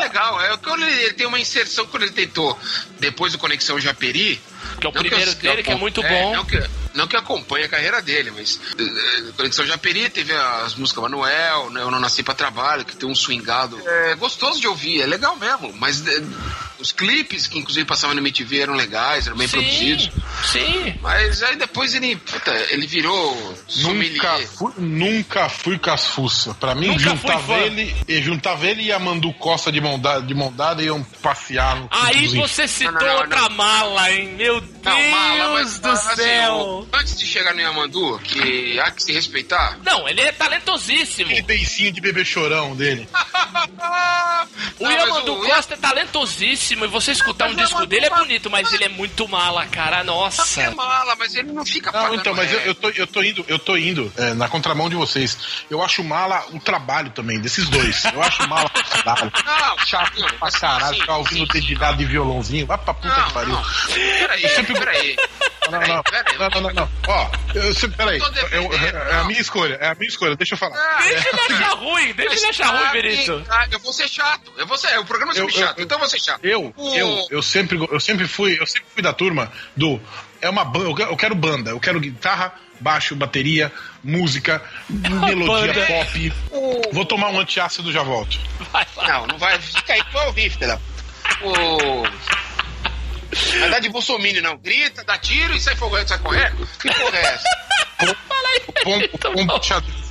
legal, é quando ele, ele tem uma inserção quando ele tentou, depois do Conexão Japeri. Que é o primeiro eu- dele, que é muito é, bom. Não que, não que acompanhe a carreira dele, mas eh, eh, Conexão Japeri teve as músicas Manuel, né, Eu Não Nasci Pra Trabalho, que tem um swingado. É gostoso de ouvir, é legal mesmo, mas eh, Os clipes, que inclusive passavam no MTV, eram legais, eram bem sim, produzidos. sim. Mas aí depois ele, puta, ele virou Nunca fui, nunca fui casfuça. Pra mim, Nunca juntava ele, e juntava ele e a Mandu Costa de mão dada, de mão dada e iam passear no Aí você citou Não, não, não, outra não. mala, hein? Meu Não, mala, Deus mas, do assim, céu. antes de chegar no Yamandu, que há que se respeitar. Não, ele é talentosíssimo. Aquele beicinho de bebê chorão dele. O Yamandu o- Costa é talentosíssimo e você escutar um Mas disco dele é bonito, mas ele é muito mala, cara. É Nossa. mala, mas ele não fica Não, então, mas eu, eu, tô, eu tô indo, eu tô indo é, na contramão de vocês. Eu acho mala o trabalho também, desses dois. Eu acho mala o trabalho. Não, Chato não, pra caralho, ficar ouvindo dedilhado de violãozinho. Vai pra puta Não, que pariu. não. Peraí, peraí. Não, não, peraí. não, não, não, não. Ó, eu, se- peraí. É a minha escolha, é a minha escolha, deixa eu falar. Ah, Deixa ele achar ruim, deixa ele achar ruim, Benito. ah, Eu vou ser chato. Eu vou ser, o programa é chato, então eu vou ser chato. Eu, O- eu, eu sempre, eu sempre fui, eu sempre fui da turma do é uma banda, eu quero- banda, eu quero guitarra, baixo, bateria, música, melodia banda. pop. Vou tomar um antiácido já volto. Vai lá. Não, não vai. Fica aí, tu vai ouvir, filha. O. Vai dar de bolsominion, não. Grita, dá tiro e sai fogando, sai correndo. Que porra é essa? Pombo, pombo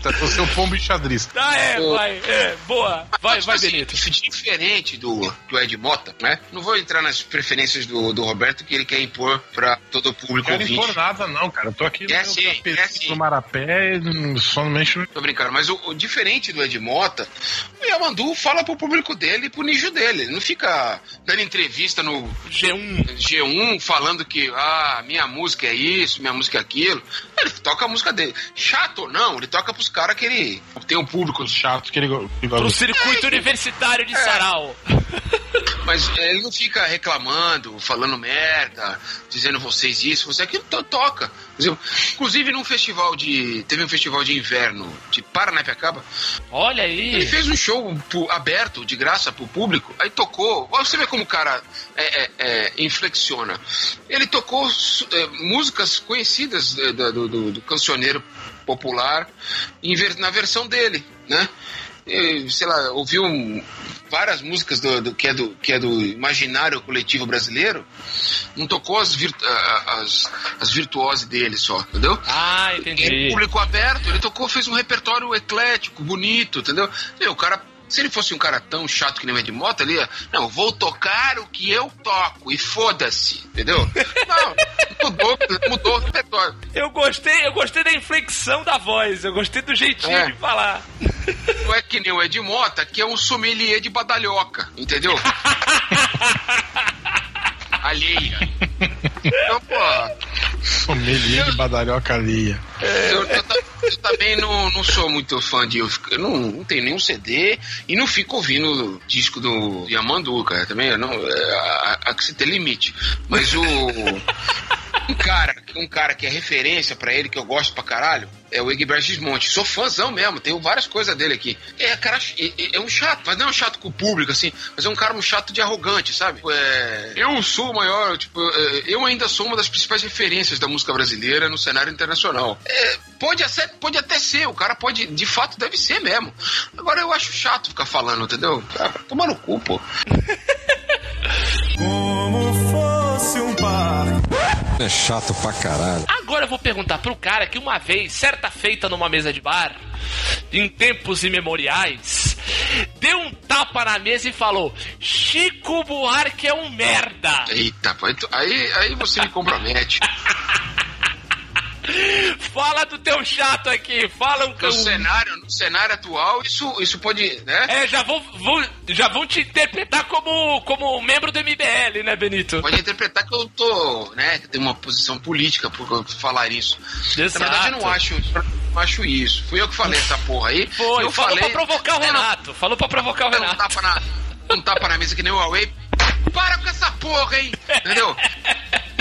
xadrista, você é o pombo xadrista. Ah, é, O- vai, é, boa. Vai, Tipo vai, assim, Benito. Diferente do, do Ed Mota, né? Não vou entrar nas preferências do, do Roberto que ele quer impor pra todo o público Não quero ouvinte. impor nada, não, cara. Eu tô aqui É no sim, é sim. no Marapé, e só não mexo. Tô brincando, mas o, o diferente do Ed Mota, o Yamandu fala pro público dele e pro nicho dele. Ele não fica dando entrevista no G1. G1 falando que, ah, minha música é isso, minha música é aquilo. Ele toca a música dele. Chato ou não, ele toca pros caras que ele tem um público Chato que ele que Pro circuito universitário É. de Sarau. Mas ele não fica reclamando, falando merda, dizendo vocês isso, você aquilo to toca. Inclusive num festival de. Teve um festival de inverno de Paranapiacaba. Olha Ele aí. fez um show aberto, de graça pro público, aí tocou. Você vê como o cara é, é, é, inflexiona. Ele tocou é, músicas conhecidas é, do, do- do- do cancioneiro popular em na versão dele, né? Sei lá, ouviu um- várias músicas do, do- que, é do, que é do imaginário coletivo brasileiro, não tocou as, virtu as, as virtuoses dele só, entendeu? Ah, Em entendi. público aberto, ele tocou, fez um repertório eclético, bonito, entendeu? E o cara, se ele fosse um cara tão chato que nem o Ed Mota, ele ia, não, vou tocar o que eu toco e foda-se, entendeu? Não, mudou, mudou o repertório. Eu gostei, eu gostei da inflexão da voz, eu gostei do jeitinho É. de falar. Não é que nem o Ed Mota, que é um sommelier de badalhoca, entendeu? Alheia. Então, pô, Sommelier de badalhoca alheia. Eu, eu ta- eu também não, não sou muito fã de. Eu, não, não tenho nenhum CD e não fico ouvindo o disco do Yamandu, cara. Também não. é, Há há que se ter limite. Mas o. Um cara, um cara que é referência pra ele, que eu gosto pra caralho, é o Egberto Gismonte. Sou fãzão mesmo, tenho várias coisas dele aqui. É, cara, é, é- é um chato, mas não é um chato com o público, assim, mas é um cara um chato de arrogante, sabe? É, eu sou o maior, tipo, é, eu ainda sou uma das principais referências da música brasileira no cenário internacional. É, pode, até, pode até ser, o cara pode, de fato, deve ser mesmo. Agora eu acho chato ficar falando, entendeu? Ah, vai tomar no cu, pô. É chato pra caralho. Agora eu vou perguntar pro cara que uma vez, certa feita numa mesa de bar, em tempos imemoriais, deu um tapa na mesa e falou: Chico Buarque é um merda. Eita, então- aí, aí você me compromete. Fala do teu chato aqui, fala um No cenário, no cenário atual, isso, isso pode, né? É, já vão, vão- já vão te interpretar como, como membro do MBL, né, Benito? Pode interpretar que eu tô, né, que tem uma posição política por falar isso. Na verdade, eu não acho, não acho isso. Fui eu que falei essa porra aí. Foi, eu falou falei, pra provocar o É, não, Renato. Falou pra provocar o Não, um Renato. tapa na, um tapa na mesa que nem o Huawei. Para com essa porra, hein? Entendeu?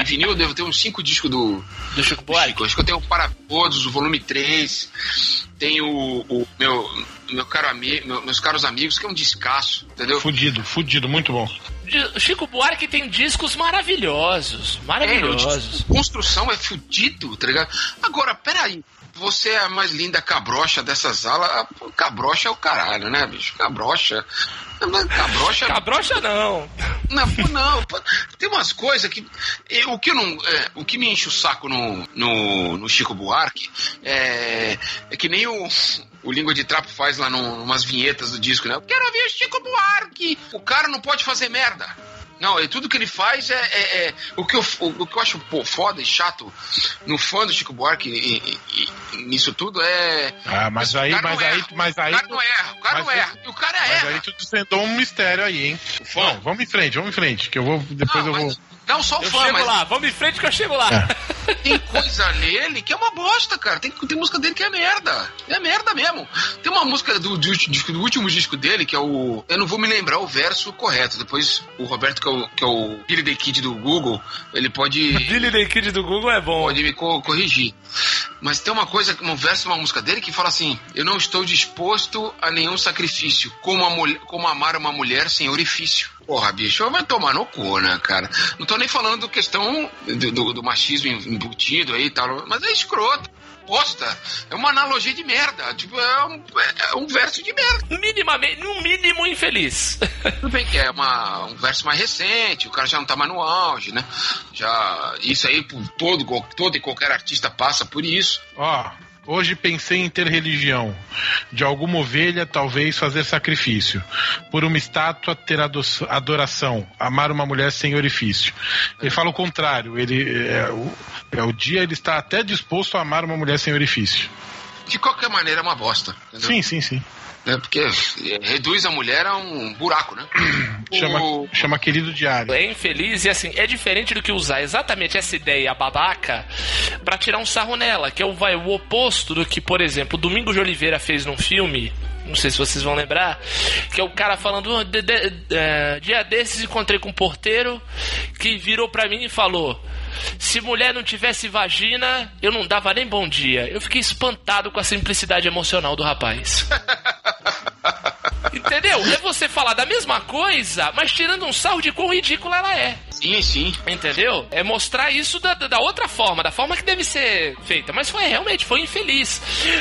Em vinil, eu devo ter uns cinco discos do, Do Chico Buarque. Acho que eu tenho o Para Todos, o volume 3. Tenho o, o meu, meu caro ami, meu- meus caros amigos, que é um descasso, entendeu? Fudido, fudido, muito bom. Chico Buarque tem discos maravilhosos. É, Maravilhosos. disco- construção é fudido, tá ligado? Agora, peraí. Você é a mais linda cabrocha dessa sala. Cabrocha é o caralho, né, bicho? Cabrocha. Cabrocha. Cabrocha não. Não, pô, não. Tem umas coisas que. O que, não, é, o que me enche o saco no, no, no Chico Buarque é, é que nem o. O Língua de Trapo faz lá num, umas vinhetas do disco, né? Eu quero ouvir o Chico Buarque! O cara não pode fazer merda. Não, e tudo que ele faz é. é- é- o, que eu, o, o que eu acho pô, foda e chato no fã do Chico Buarque e, e- e- nisso tudo é. Ah, mas o aí, cara mas não aí, erra. mas aí. O cara não erra, o cara mas não erra. E o cara Mas erra. aí tu desvendou um mistério aí, hein? Não, vamos em frente, vamos em frente, que eu vou. Depois Não, eu vou. Não só o Eu fã, chego mas lá, vamos em frente que eu chego lá. tem coisa nele que é uma bosta, cara. Tem, tem música dele que é merda. É merda mesmo. Tem uma música do, do, do- do último disco dele, que é o. Eu não vou me lembrar o verso correto. Depois o Roberto, que é o, que é o Billy the Kid do Google, ele pode. Billy the Kid do Google é bom. Pode me co- corrigir. Mas tem uma coisa, um verso uma música dele que fala assim: Eu não estou disposto a nenhum sacrifício, como, mulher, como amar uma mulher sem orifício. Porra, bicho, vai tomar no cu, né, cara? Não tô nem falando questão do, do- do machismo embutido aí e tal, mas é escroto. Bosta. É uma analogia de merda. Tipo, é um, é um verso de merda. Minimamente, no mínimo infeliz. Tudo bem que é uma, um verso mais recente, o cara já não tá mais no auge, né? Já. Isso aí, por todo, todo e qualquer artista passa por isso. Ó, hoje pensei em ter religião. De alguma ovelha, talvez fazer sacrifício. Por uma estátua, ter ado- adoração. Amar uma mulher sem orifício. Ele fala o contrário. Ele é, o, é o dia ele está até disposto a amar uma mulher sem orifício. De qualquer maneira é uma bosta. Entendeu? Sim, sim, sim. É porque reduz a mulher a um buraco, né? Chama, O- chama querido diário. É infeliz e assim, é diferente do que usar exatamente essa ideia babaca pra tirar um sarro nela, que é o, vai, o oposto do que, por exemplo, o Domingo de Oliveira fez num filme. Não sei se vocês vão lembrar, que é o cara falando: "Ah, de- de- é, dia desses encontrei com um porteiro que virou pra mim e falou: se mulher não tivesse vagina, eu não dava nem bom dia. Eu fiquei espantado com a simplicidade emocional do rapaz. Entendeu? É você falar da mesma coisa, mas tirando um sarro de quão ridícula ela é. Sim, sim. Entendeu? É mostrar isso da, da- outra forma, da forma que deve ser feita. Mas foi realmente, foi infeliz.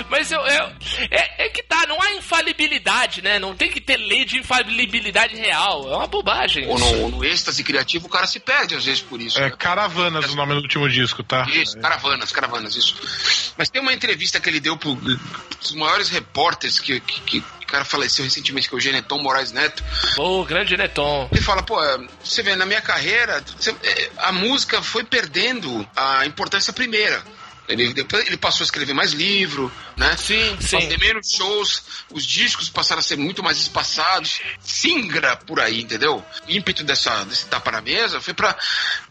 Mas eu, eu- é, é que tá, não há infalibilidade, né? Não tem que ter lei de infalibilidade real. É uma bobagem. Ou no, no êxtase criativo o cara se perde às vezes por isso. É né? Caravanas o nome do último disco, tá? Isso, caravanas, caravanas, isso. Mas tem uma entrevista que ele deu para os maiores repórteres que, que, que o cara faleceu recentemente, que é o Geneton Moraes Neto. Ô, grande Neton. Ele fala, pô, é, você vê, na minha carreira, é, a música foi perdendo a importância primeira. Ele, depois ele passou a escrever mais livro, né? Sim, sim. Fazer menos shows, os discos passaram a ser muito mais espaçados. Singra por aí, entendeu? O ímpeto dessa, desse tapa na mesa foi pra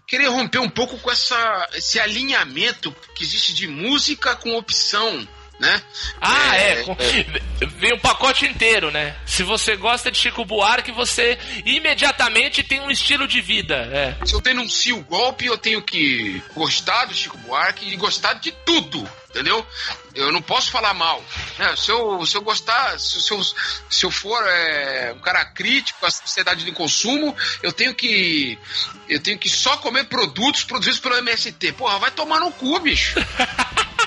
querer romper um pouco com essa, esse alinhamento que existe de música com opção, né? Ah, é. com- Vem o pacote inteiro, né? Se você gosta de Chico Buarque, você imediatamente tem um estilo de vida. É. Se eu denuncio o golpe, eu tenho que gostar do Chico Buarque e gostar de tudo, entendeu? Eu não posso falar mal. né? Se, eu, se eu gostar, se, eu, se eu for é, um cara crítico à sociedade de consumo, eu tenho que. Eu tenho que só comer produtos produzidos pelo MST. Porra, vai tomar no cu, bicho.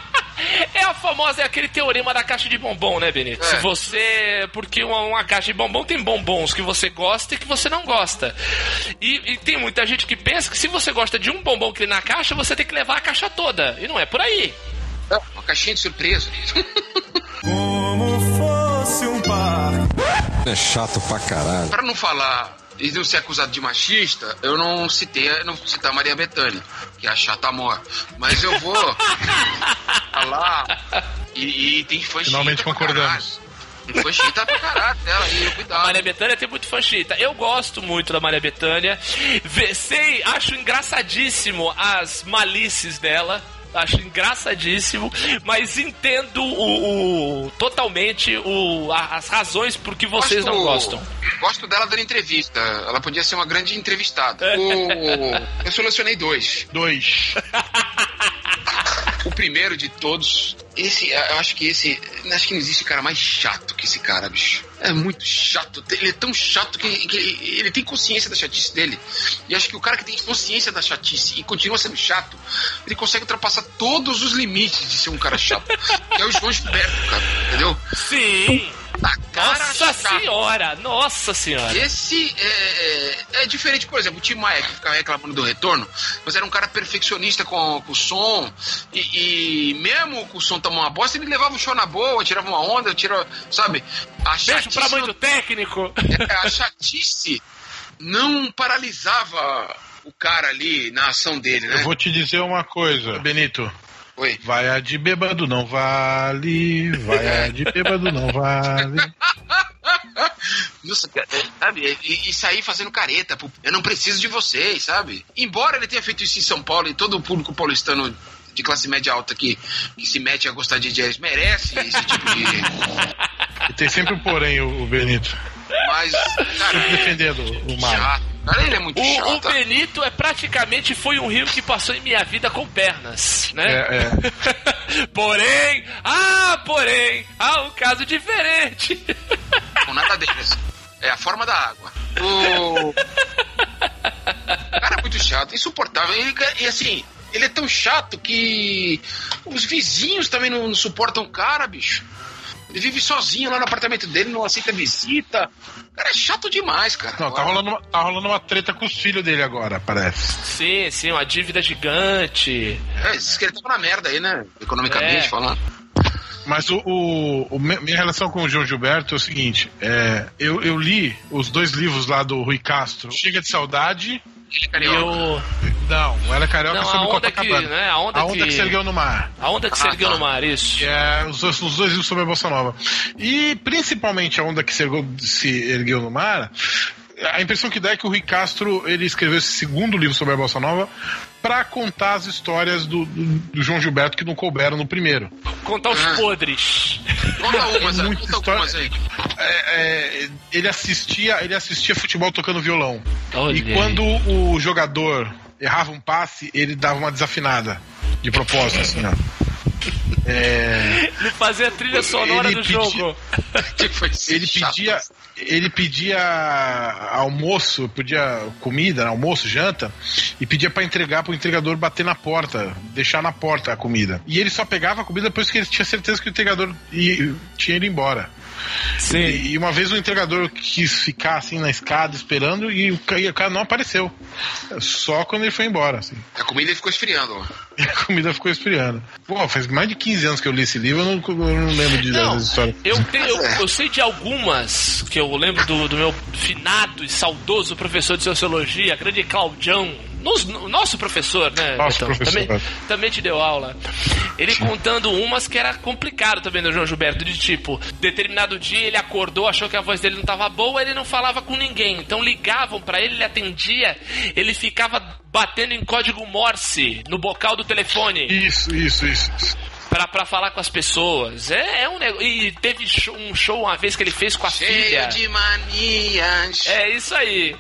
É a famosa, é aquele teorema da caixa de bombom, né, Benito? É. Se você. Porque uma, uma caixa de bombom tem bombons que você gosta e que você não gosta. E, e tem muita gente que pensa que se você gosta de um bombom que tem na caixa, você tem que levar a caixa toda. E não é por aí. É, Uma caixinha de surpresa. É chato pra caralho. Pra não falar e não ser acusado de machista, eu não citei, eu não citar Maria Bethânia, que é a chata mor. Mas eu vou falar. E, e tem fã Finalmente concordamos. fã chita pra caralho dela aí, A cuidado. Maria Bethânia tem muito fanchita. Eu gosto muito da Maria Bethânia. Sei, acho engraçadíssimo as malícias dela. Acho engraçadíssimo, mas entendo o, o- totalmente o, a- as razões por que vocês não gostam. Gosto dela dando entrevista. Ela podia ser uma grande entrevistada. O- eu selecionei dois. Dois. O primeiro de todos. Esse, eu acho que esse. Acho que não existe cara mais chato que esse cara, bicho. É muito chato. Ele é tão chato que, que ele, ele tem consciência da chatice dele. E acho que o cara que tem consciência da chatice e continua sendo chato, ele consegue ultrapassar todos os limites de ser um cara chato. que é o João Gilberto, cara. Entendeu? Sim. Tá cara Nossa chato. senhora, nossa senhora. Esse é, é, é diferente, por exemplo, o Tim Maia, que ficava reclamando do retorno, mas era um cara perfeccionista com, com o som, e, e mesmo com o som tomar uma bosta, ele levava o show na boa, tirava uma onda, tirava, sabe? A Beijo chatice, pra mãe do técnico. é, a chatice não paralisava o cara ali na ação dele, né? Eu vou te dizer uma coisa, Benito. Oi. Vai a de bêbado não vale, vai a de bêbado não vale. Nossa, cara, é, sabe? E, e sair fazendo careta. Eu não preciso de vocês, sabe? Embora ele tenha feito isso em São Paulo e todo o público paulistano de classe média alta que, que se mete a gostar de jazz merece esse tipo de. E tem sempre um porém, o, o Benito. Mas, cara, é Defendendo o Mário. Cara, ele é muito O, o chato. Benito é praticamente foi um rio que passou em minha vida com pernas, né? É, é. porém, ah, porém, há um caso diferente. Com nada deles. É a forma da água. O. Cara, é muito chato, insuportável. E, e assim, ele é tão chato que os vizinhos também não, não suportam o cara, bicho. Ele vive sozinho lá no apartamento dele, não aceita visita. O cara é chato demais, cara. Não, tá rolando, uma, tá rolando uma treta com os filhos dele agora, parece. Sim, sim, uma dívida gigante. É, diz que ele tava na merda aí, né? Economicamente É. falando. Mas o, o- o minha relação com o João Gilberto é o seguinte: é, eu, eu li os dois livros lá do Rui Castro, Chega de Saudade. Ele é carioca. o. Não, o Ela Carioca Não, a sobre onda que. Copacabana. Né, a onda, a onda que... se ergueu no mar. A onda que se Ah, ergueu tá. no mar, isso. Que é os, dois- os dois livros sobre a Bossa Nova. E principalmente a onda que se ergueu, se ergueu no mar. A impressão que dá é que o Rui Castro ele escreveu esse segundo livro sobre a Bossa Nova para contar as histórias do, do, do João Gilberto que não couberam no primeiro. Contar os Ah. podres. Conta umas aí, muita conta história. algumas aí. É, é, ele assistia ele assistia futebol tocando violão. Olha E quando o jogador errava um passe, ele dava uma desafinada. De propósito, assim, ó. É, Ele fazia a trilha sonora Ele do pedi- jogo. Ele pedia. Ele pedia almoço, pedia comida, almoço, janta, e pedia pra entregar pro entregador bater na porta, deixar na porta a comida. E ele só pegava a comida depois que ele tinha certeza que o entregador ia- tinha ido embora. Sim. E uma vez o entregador quis ficar assim na escada esperando e o ca- e o cara não apareceu. Só quando ele foi embora, assim. A comida ficou esfriando. E a comida ficou esfriando. Pô, faz mais de 15 anos que eu li esse livro, eu não, eu não lembro de Não, eu, tenho, eu, eu sei de algumas que eu lembro do, do meu finado e saudoso professor de sociologia, grande Claudião. Nos- no- nosso professor, né? Nosso Betão? professor. Também, também te deu aula. Ele contando umas que era complicado também do João Gilberto, de tipo, determinado dia ele acordou, achou que a voz dele não tava boa, ele não falava com ninguém. Então ligavam pra ele, ele atendia, ele ficava batendo em código Morse no bocal do telefone. Isso, isso, isso. Pra falar com as pessoas. É, é um negócio. E teve show- um show uma vez que ele fez com a Cheio filha. de manias. É isso aí.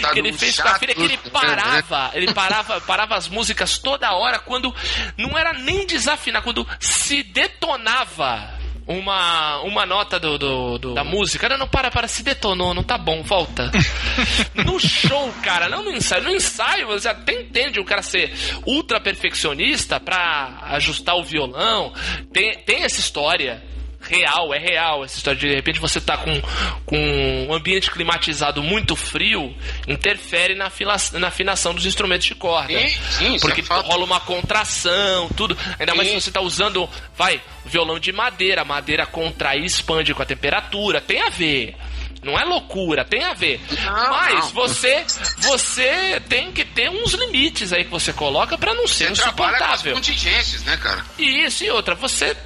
Tá que ele fez com a chato, filha que ele parava, ele parava, parava as músicas toda hora quando não era nem desafinar, quando se detonava uma, uma nota do, do- do- da música. Não, não, para, para, se detonou, não tá bom, volta. no show, cara, não no ensaio. No ensaio, você até entende o cara ser ultra perfeccionista pra ajustar o violão. Tem, tem essa história real, é real essa história de de repente você tá com, com um ambiente climatizado muito frio, interfere na, na afinação dos instrumentos de corda. Sim, sim, Porque é rola uma contração, tudo. Ainda mais se Sim. você tá usando, vai, violão de madeira, madeira contrai e expande com a temperatura, tem a ver. Não é loucura, tem a ver. Não, Mas não. você você tem que ter uns limites aí que você coloca pra não ser Você trabalha com as insuportável. contingências, né, cara? E isso e outra, você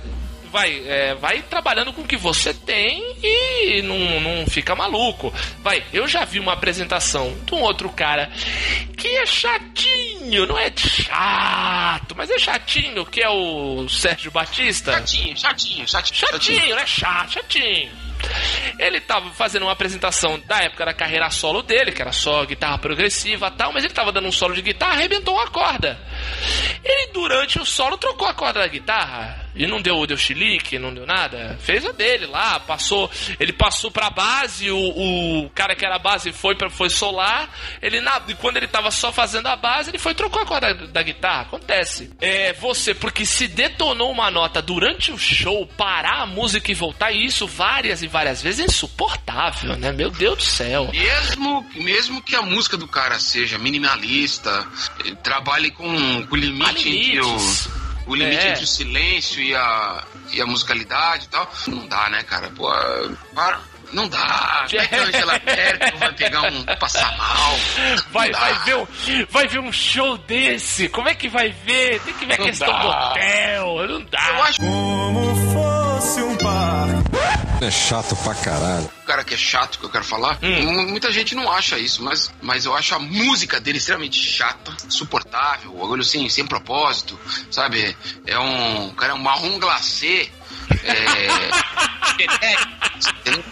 vai, é, vai trabalhando com o que você tem e não, não fica maluco. Vai, eu já vi uma apresentação de um outro cara que é chatinho, não é chato, mas é chatinho, que é o Sérgio Batista. Chatinho, chatinho, chatinho. Chatinho, né? Chato, chatinho. Ele tava fazendo uma apresentação da época da carreira solo dele, que era só guitarra progressiva e tal, mas ele tava dando um solo de guitarra, arrebentou uma corda. Ele, durante o solo, trocou a corda da guitarra. E não deu, deu chilique, não deu nada. Fez a dele lá, passou. Ele passou pra base, o, o cara que era a base foi, pra, foi solar. Ele na, e quando ele tava só fazendo a base, ele foi trocou a corda da, da guitarra. Acontece. É você, porque se detonou uma nota durante o show, parar a música e voltar, e isso várias e várias vezes é insuportável, né? Meu Deus do céu. Mesmo, mesmo que a música do cara seja minimalista, trabalhe com, com o limite limites. O limite É. entre o silêncio e a, e a musicalidade e tal. Não dá, né, cara? Pô, para. Não dá. Como é que a Angela Merkel vai pegar um passar mal? Vai, dá. vai, ver um, vai ver um show desse. Como é que vai ver? Tem que ver a Não questão dá. do hotel. Não dá. Eu acho É chato pra caralho. o cara que é chato que eu quero falar. Hum. mu- Muita gente não acha isso, mas, mas eu acho a música dele extremamente chata, insuportável, orgulho sem, sem propósito, sabe? É um. O cara é um marrom glacê. É, genérico,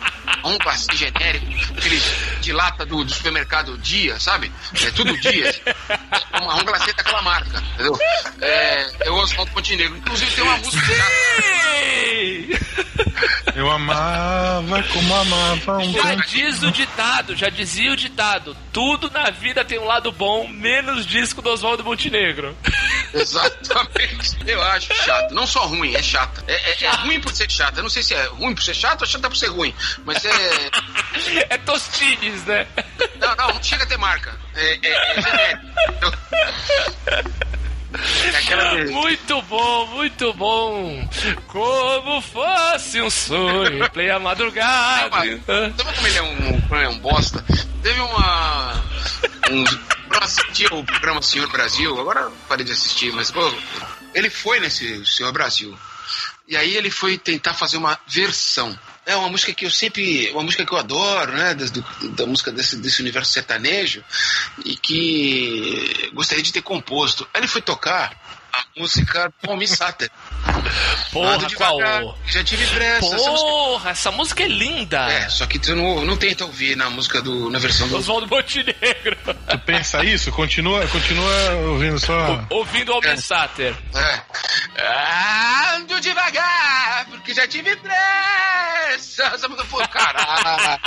um glacê genérico, aquele de lata do, do supermercado Dia, sabe? É tudo Dia. É um marrom glacê daquela marca, entendeu? É, é o Oswaldo Montenegro. Inclusive tem uma música. Ei! Eu amava como amava um Já canto. diz o ditado, já dizia o ditado: tudo na vida tem um lado bom, menos disco do Oswaldo Montenegro. Exatamente. Eu acho chato. Não só ruim, é chata. É, é- é ruim por ser chata. Eu não sei se é ruim por ser chato ou chata por ser ruim. Mas é. É Tostines, né? Não, não, não chega a ter marca. É, é, é genérico. É. Muito bom, muito bom. Como fosse um sonho, play a madrugada. Sabe como ele é um, é um bosta? Teve uma. Um, eu assisti o programa Senhor Brasil, agora parei de assistir, mas pô, ele foi nesse Senhor Brasil. E aí ele foi tentar fazer uma versão. É uma música que eu sempre. Uma música que eu adoro, né? do- da música desse, desse universo sertanejo. E que gostaria de ter composto. Aí ele foi tocar a música Palme Sater. Porra, Ando qual? devagar, Já tive pressa. essa música- Porra, essa música é linda. é, só que tu não, não tenta ouvir na música do. na versão do. Oswaldo Montenegro. Tu pensa isso? Continua, continua ouvindo só. Ouvindo o Almir Sater. É. Ando devagar, porque já tive pressa. Essa música foi caralho.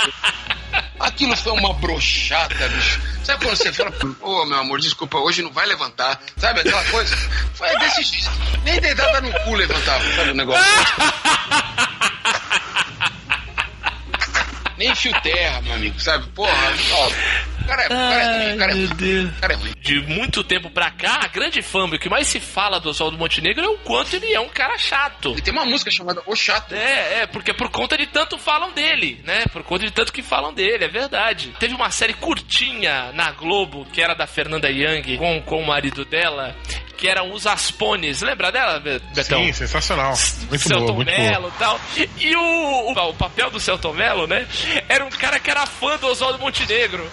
Aquilo foi uma brochada, bicho. Sabe quando você fala, ô meu amor, desculpa, hoje não vai levantar? Sabe aquela coisa? Foi desse jeito. Nem deitada no cu levantava, sabe o negócio? Nem fio terra, meu amigo, sabe? Porra, ó, o cara é, o cara é ruim, o cara é cara é ruim. De muito tempo pra cá, a grande fama, o que mais se fala do Oswaldo Montenegro é o quanto ele é um cara chato. E tem uma música chamada O Chato. É, é, porque por conta de tanto falam dele, né? Por conta de tanto que falam dele, é verdade. Teve uma série curtinha na Globo, que era da Fernanda Young, com, com o marido dela, que eram os Aspones. Lembra dela, Be- Betão? Sim, sensacional. Muito Celton boa, muito. Mello e tal. E o, o, o papel do Celton Mello, né? Era um cara que era fã do Oswaldo Montenegro.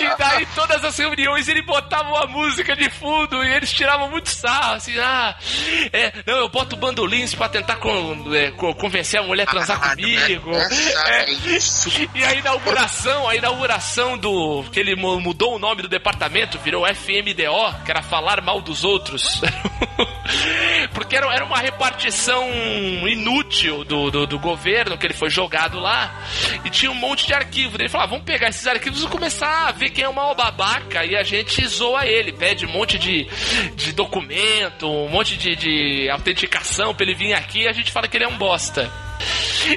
E daí, todas as reuniões, ele botava uma música de fundo e eles tiravam muito sarro, assim, ah, é, não, eu boto bandolins pra tentar con- é, co- convencer a mulher a transar Caralho, comigo. É, e a inauguração, a inauguração do. que ele mu- mudou o nome do departamento, virou FMDO, que era falar mal dos outros. Porque era, era uma repartição inútil do, do, do governo que ele foi jogado lá e tinha um monte de arquivo. Ele falou: ah, vamos pegar esses arquivos e começar a ver quem é o maior babaca e a gente zoa ele, pede um monte de, de documento, um monte de, de autenticação pra ele vir aqui e a gente fala que ele é um bosta.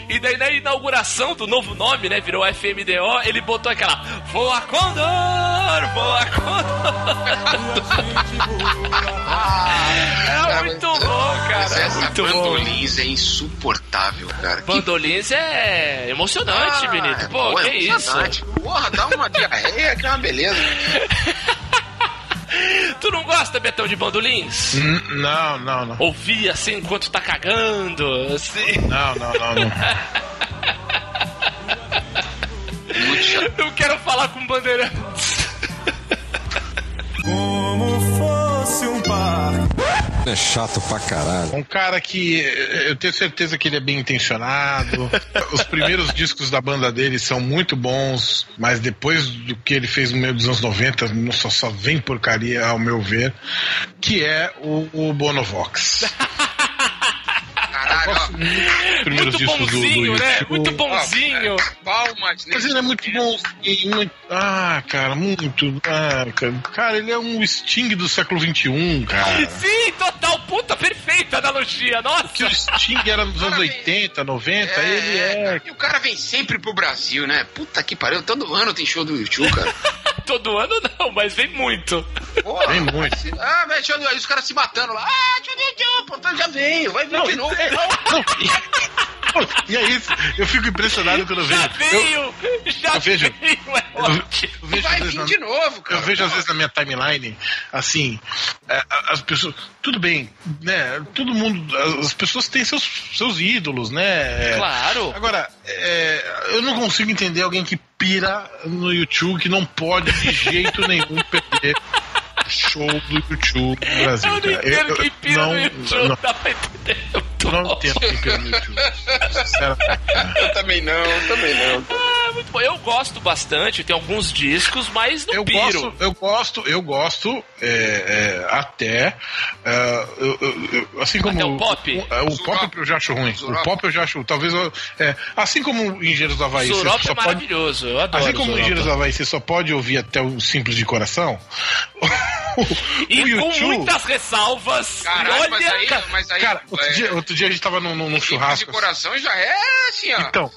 E daí na inauguração do novo nome, né, virou FMDO, ele botou aquela Voa Condor, Voa Condor. é muito bom, cara. É essa muito bom. bandolins é insuportável, cara. Bandolins é emocionante, Ah, Benito. Pô, pô, que é isso? emocionante. Porra, dá uma diarreia que é uma beleza. Tu não gosta, Betão, de bandolins? N- Não, não, não. Ouvir assim enquanto tá cagando, assim. Não, não, não, não. Muito chato. Eu quero falar com bandeirantes. Como fosse um par É chato pra caralho. Um cara que eu tenho certeza que ele é bem intencionado. Os primeiros discos da banda dele são muito bons, mas depois do que ele fez no meio dos anos 90, só, só vem porcaria, ao meu ver, que é o, o Bonovox. Caralho, ó. Primeiros Muito discos do, do bonzinho, né? Muito bonzinho. Palmas Mas nesse ele é muito e muito- Ah, cara, muito. Ah, cara. Cara, ele é um Sting do século XXI, cara. Sim, total, puta, perfeita analogia, nossa. Que o Sting era nos anos 80, 90, É, ele é. E o cara vem sempre pro Brasil, né? Puta que pariu, todo ano tem show do YouTube, cara. Todo ano não, mas vem muito. Porra. Vem muito. Ah, velho, show do... os caras se matando lá. Ah, YouTube, pô, já veio, vai vir de novo. é, não, e, e é isso, eu fico impressionado quando eu vejo. Já Eu, veio, já eu vejo- veio, é ótimo. eu vejo, Vai vir na- de novo, cara. Eu vejo às vezes na minha timeline, assim, é, as pessoas. Tudo bem, né? Todo mundo. As pessoas têm seus, seus ídolos, né? Claro. Agora, é, eu não consigo entender alguém que pira no YouTube que não pode de jeito nenhum perder show do YouTube no Brasil. Eu não cara. entendo quem pira não, no YouTube, não, dá pra entender. Eu não. Sinceramente. cara. Eu também não, também não. Ah, muito bom. Eu gosto bastante, tem alguns discos, mas não Eu piro. gosto, eu gosto, eu gosto é, é, até é, eu- eu- assim como Até o pop? o, é, o pop eu já acho ruim. O Zuropa. pop eu já acho, talvez é, assim como Engenheiros do Havaí, você Zuropa só é pode maravilhoso, eu adoro Assim como. Engenheiros do Havaí você só pode ouvir até o simples de coração. E o com YouTube- muitas ressalvas. Caralho, olha, mas aí, cara, mas aí. Cara, outro, é, dia, outro dia a gente tava num, num, churrasco. de coração já é assim, ó. Então,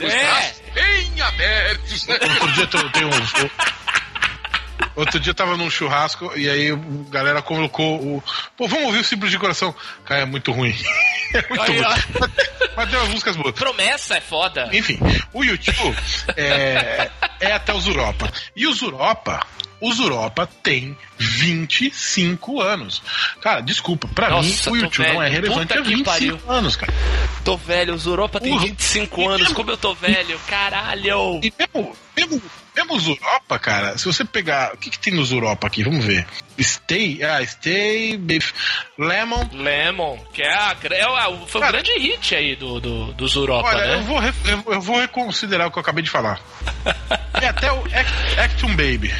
Os É. bem abertos. outro dia eu tenho um. Outro dia eu tava num churrasco e aí a galera colocou o. Pô, vamos ouvir o Simples de Coração. Cara, é muito ruim. É muito Aí, ruim. Mas tem umas músicas boas. Promessa é foda. Enfim, o YouTube é, é até os Europa. E os Europa, os Europa tem 25 anos. Cara, desculpa, pra Nossa, mim o YouTube não é relevante Puta há que 25 pariu. anos, cara. Tô velho, os Europa tem Uhum. 25 anos, como eu tô velho, caralho. E mesmo, mesmo, mesmo os Europa, cara, se você pegar. O que, que tem nos Europa aqui? Vamos ver. Stay, ah, Stay, Beef, Lemon. Lemon, que é, a, é a- foi um Cara, grande hit aí do, do, dos Europa, Olha, né? eu, vou, eu, eu vou reconsiderar o que eu acabei de falar. é até o Act- Actum Baby.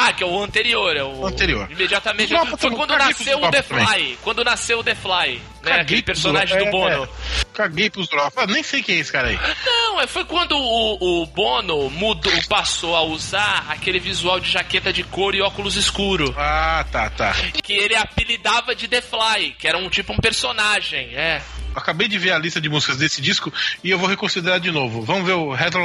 Ah, que é o anterior, é o. O anterior. Imediatamente. Europa Foi quando nasceu o The Europa também. Fly. Quando nasceu o The Fly, né? Caguei Aquele personagem do Europa, é, Bono. Caguei pros. Ah, nem sei quem é esse cara aí. Não, é, foi quando o, o Bono mudou, passou a usar aquele visual de jaqueta de couro e óculos escuro. Ah, tá, tá. Que ele apelidava de The Fly, que era um tipo um personagem, é. Acabei de ver a lista de músicas desse disco e eu vou reconsiderar de novo. Vamos ver o Rattle,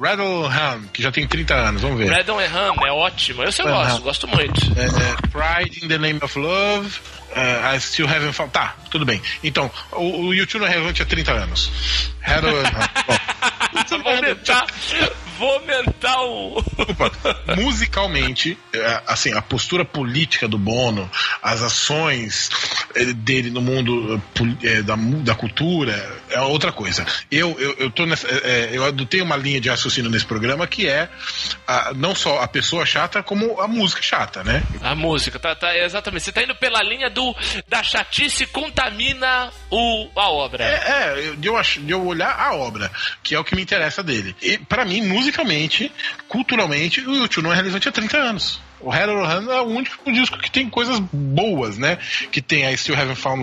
Rattle Ham, que já tem 30 anos. Vamos ver. And Ham é ótimo. Eu sei, gosto, gosto muito. É, é, Pride in the Name of Love. é, I Still Haven't Found. Tá, tudo bem. Então, o, o YouTube não é relevante há 30 anos. Rattle Vou aumentar, vou aumentar o. Musicalmente, é, assim, a postura política do Bono, as ações eh, dele no mundo eh, eh, da, da cultura, é outra coisa. Eu, eu, eu, tô nessa, eu adotei uma linha de raciocínio nesse programa que é a- não só a pessoa chata, como a música chata, né? A música, tá, tá, exatamente. Você tá indo pela linha do da chatice contamina o, a obra. É, é de eu, de eu olhar a obra, que é o que me interessa dele. E para mim, musicalmente, culturalmente, o YouTube não é relevante há 30 anos. O Harold Han é o único disco que tem coisas boas, né? Que tem I Still Haven't Found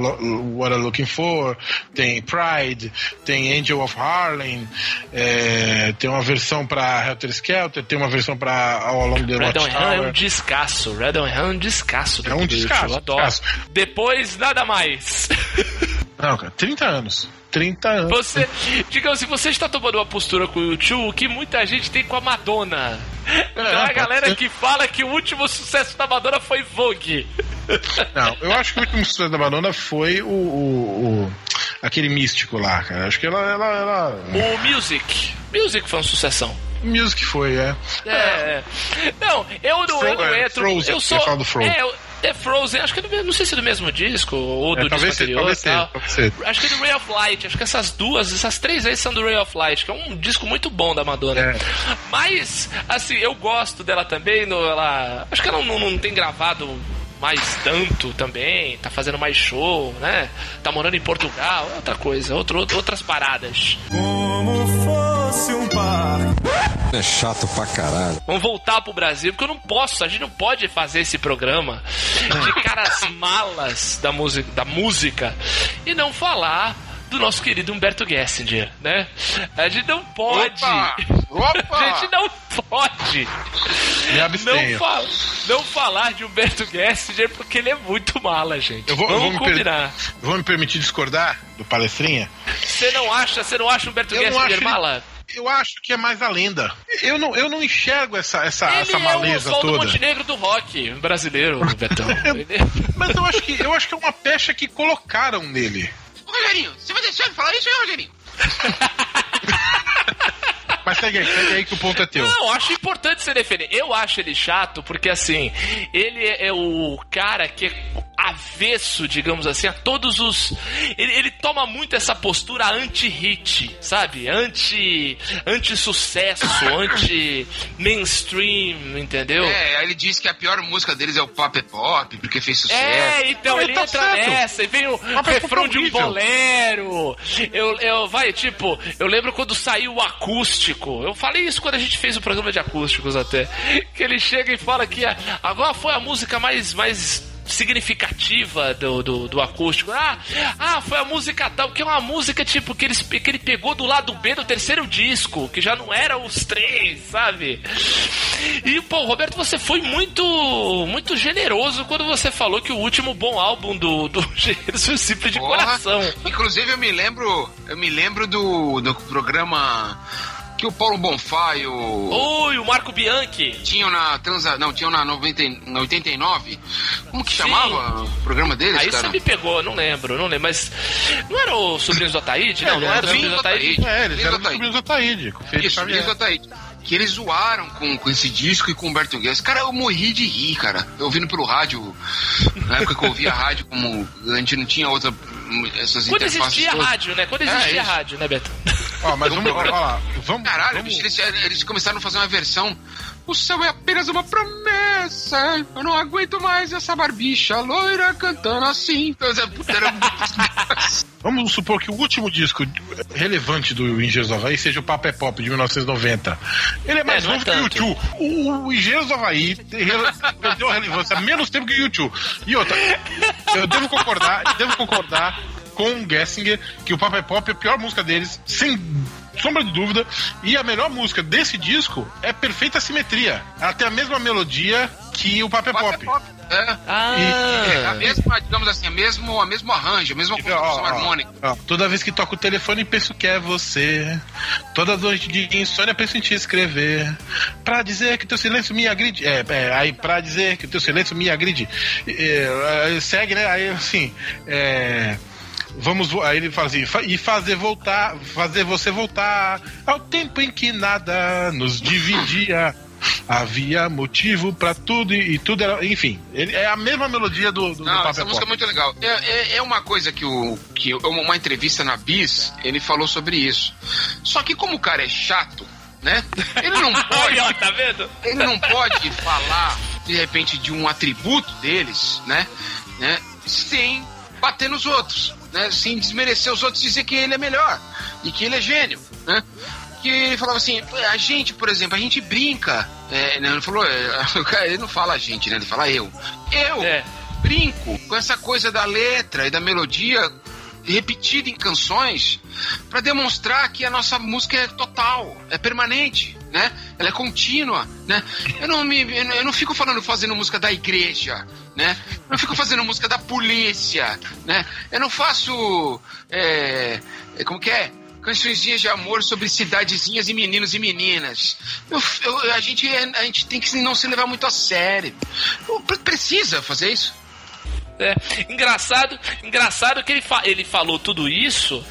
What I'm Looking For, tem Pride, tem Angel of Harlem, é, tem uma versão pra Helter Skelter, tem uma versão pra All Along the Red Han é um Watchtower. descasso. Red on Han é um descasso. É um descasso, Eu adoro. descasso. Depois, nada mais. Não, cara, 30 anos. 30 anos. Você, digamos assim, você está tomando uma postura com o YouTube que muita gente tem com a Madonna. Então a galera ser. que fala que o último sucesso da Madonna foi Vogue. Não, eu acho que o último sucesso da Madonna foi o, o- o- aquele místico lá, cara. Acho que ela, ela, ela- O Music. Music foi uma sucessão. Music foi, é. É. é. Não, eu não, eu não Fro- é, entro. Frozen, eu eu sou. Frozen. É, eu- é Frozen, acho que é do mesmo, não sei se é do mesmo disco ou do É, disco anterior. talvez e seja, tal. seja. Acho que é do Ray of Light, acho que essas duas, essas três aí são do Ray of Light, que é um disco muito bom da Madonna. É. Mas, assim, eu gosto dela também, no, ela. Acho que ela não, não tem gravado mais tanto também, tá fazendo mais show, né? Tá morando em Portugal, é outra coisa, outro, outras paradas. Como fosse um parque. É chato pra caralho. Vamos voltar pro Brasil, porque eu não posso, a gente não pode fazer esse programa de caras malas da música, da música e não falar do nosso querido Humberto Gessinger, né? A gente não pode. Opa! Opa! A gente não pode Me não, fa não falar de Humberto Gessinger porque ele é muito mala, gente. Eu vou, eu Vamos vou me per- combinar. eu vou me permitir discordar do palestrinha? Você não acha, você não acha Humberto Eu Gessinger acho ele- mala? Eu acho que é mais a lenda. Eu não, eu não enxergo essa, essa, Ele essa é o maleza sol do toda. Montenegro do rock brasileiro, Betão. Mas eu acho, que, eu acho que é uma pecha que colocaram nele. Ô, Rogerinho, você vai deixar de falar isso, hein, Rogerinho? Mas segue aí, segue aí que o ponto é teu. Não, acho importante você defender. Eu acho ele chato porque, assim, ele é o cara que é avesso, digamos assim, a todos os. Ele, ele toma muito essa postura anti-hit, sabe? Anti. Anti-sucesso, anti-mainstream, entendeu? É, aí ele diz que a pior música deles é o Pop é Pop, porque fez sucesso. É, então Mas ele tá entra certo. nessa e vem o Mas é refrão de um bolero. Eu, eu, vai, tipo, eu lembro quando saiu o acústico. Eu falei isso quando a gente fez o programa de acústicos até. Que ele chega e fala que agora foi a música mais. mais significativa do, do, do acústico. Ah, ah, foi a música tal, que é uma música tipo que ele, que ele pegou do lado B do terceiro disco, que já não era os três, sabe? E, pô, Roberto, você foi muito muito generoso quando você falou que o último bom álbum do, do Simples de Porra. Coração. Inclusive eu me lembro, eu me lembro do, do programa que o Paulo Bonfá e o Oi, o Marco Bianchi. tinham na transa, não, tinham na 90, e- na 89. Como que Sim. chamava o programa deles, Aí cara? você me pegou, não lembro, não lembro, mas não era o Sobrinhos do Ataíde? Não, É, não era o Sim, Sobrinhos do Ataíde. É, eles eram Ataíde. sobrinhos do Ataíde. com o Felipe Isso, Xavier. Lindo Ataíde. Que eles zoaram com, com esse disco e com o Humberto Guedes. Cara, eu morri de rir, cara. Eu ouvindo pelo rádio, na época que eu ouvia rádio, como a gente não tinha outra. Essas Quando existia todas. rádio, né? Quando É, existia isso. rádio, né, Beto? Ó, mas vamos, ó, lá, vamos, Caralho, vamos, bicho, eles, eles começaram a fazer uma versão. O céu é apenas uma promessa. Eu não aguento mais essa barbicha loira cantando assim. Muito- vamos supor que o último disco relevante do Engenheiros do Havaí seja o Papo é Pop de 1990. Ele é mais É, é novo que o. YouTube. O, Engenheiros do Havaí perdeu a relevância há menos tempo que o YouTube. E outra, eu devo concordar, eu devo concordar com o Gessinger que o Papo é Pop é a pior música deles, sem sombra de dúvida. E a melhor música desse disco é Perfeita Simetria. Ela tem a mesma melodia que o Papo é Pop. É. Ah, É a mesma, digamos assim, a mesmo, a mesmo arranjo, a mesma Ó, construção harmônica. ó, toda vez que toco o telefone penso que é você. Toda noite de insônia penso em te escrever. Pra dizer que teu silêncio me agride. É, é, aí pra dizer que teu silêncio me agride. É, segue, né? Aí assim. É, Vamos, aí ele fala assim, "Fa- e fazer voltar, fazer você voltar ao tempo em que nada nos dividia. Havia motivo pra tudo e, e tudo era. Enfim, ele, é a mesma melodia do, do, do Não, Papo essa é música é muito legal. É, é, é uma coisa que o. que uma entrevista na Bis, ele falou sobre isso. Só que como o cara é chato, né? Ele não Aí, pode. ó, tá vendo? ele não pode falar, de repente, de um atributo deles, né? né sem bater nos outros, né? Sem desmerecer os outros, dizer que ele é melhor e que ele é gênio, né? Que ele falava assim, a gente, por exemplo, a gente brinca. É, né, ele falou, é, ele não fala a gente, né? Ele fala eu. Eu É. brinco com essa coisa da letra e da melodia repetida em canções para demonstrar que a nossa música é total, é permanente, né? Ela é contínua, né? Eu não me, eu não fico falando fazendo música da igreja, né? Eu não fico fazendo música da polícia, né? Eu não faço, é, é, como que é? Cançõezinhas de amor sobre cidadezinhas e meninos e meninas. Eu- eu- a, gente, a gente tem que não se levar muito a sério. Pre- Precisa fazer isso? É, engraçado, engraçado que ele, fa- ele falou tudo isso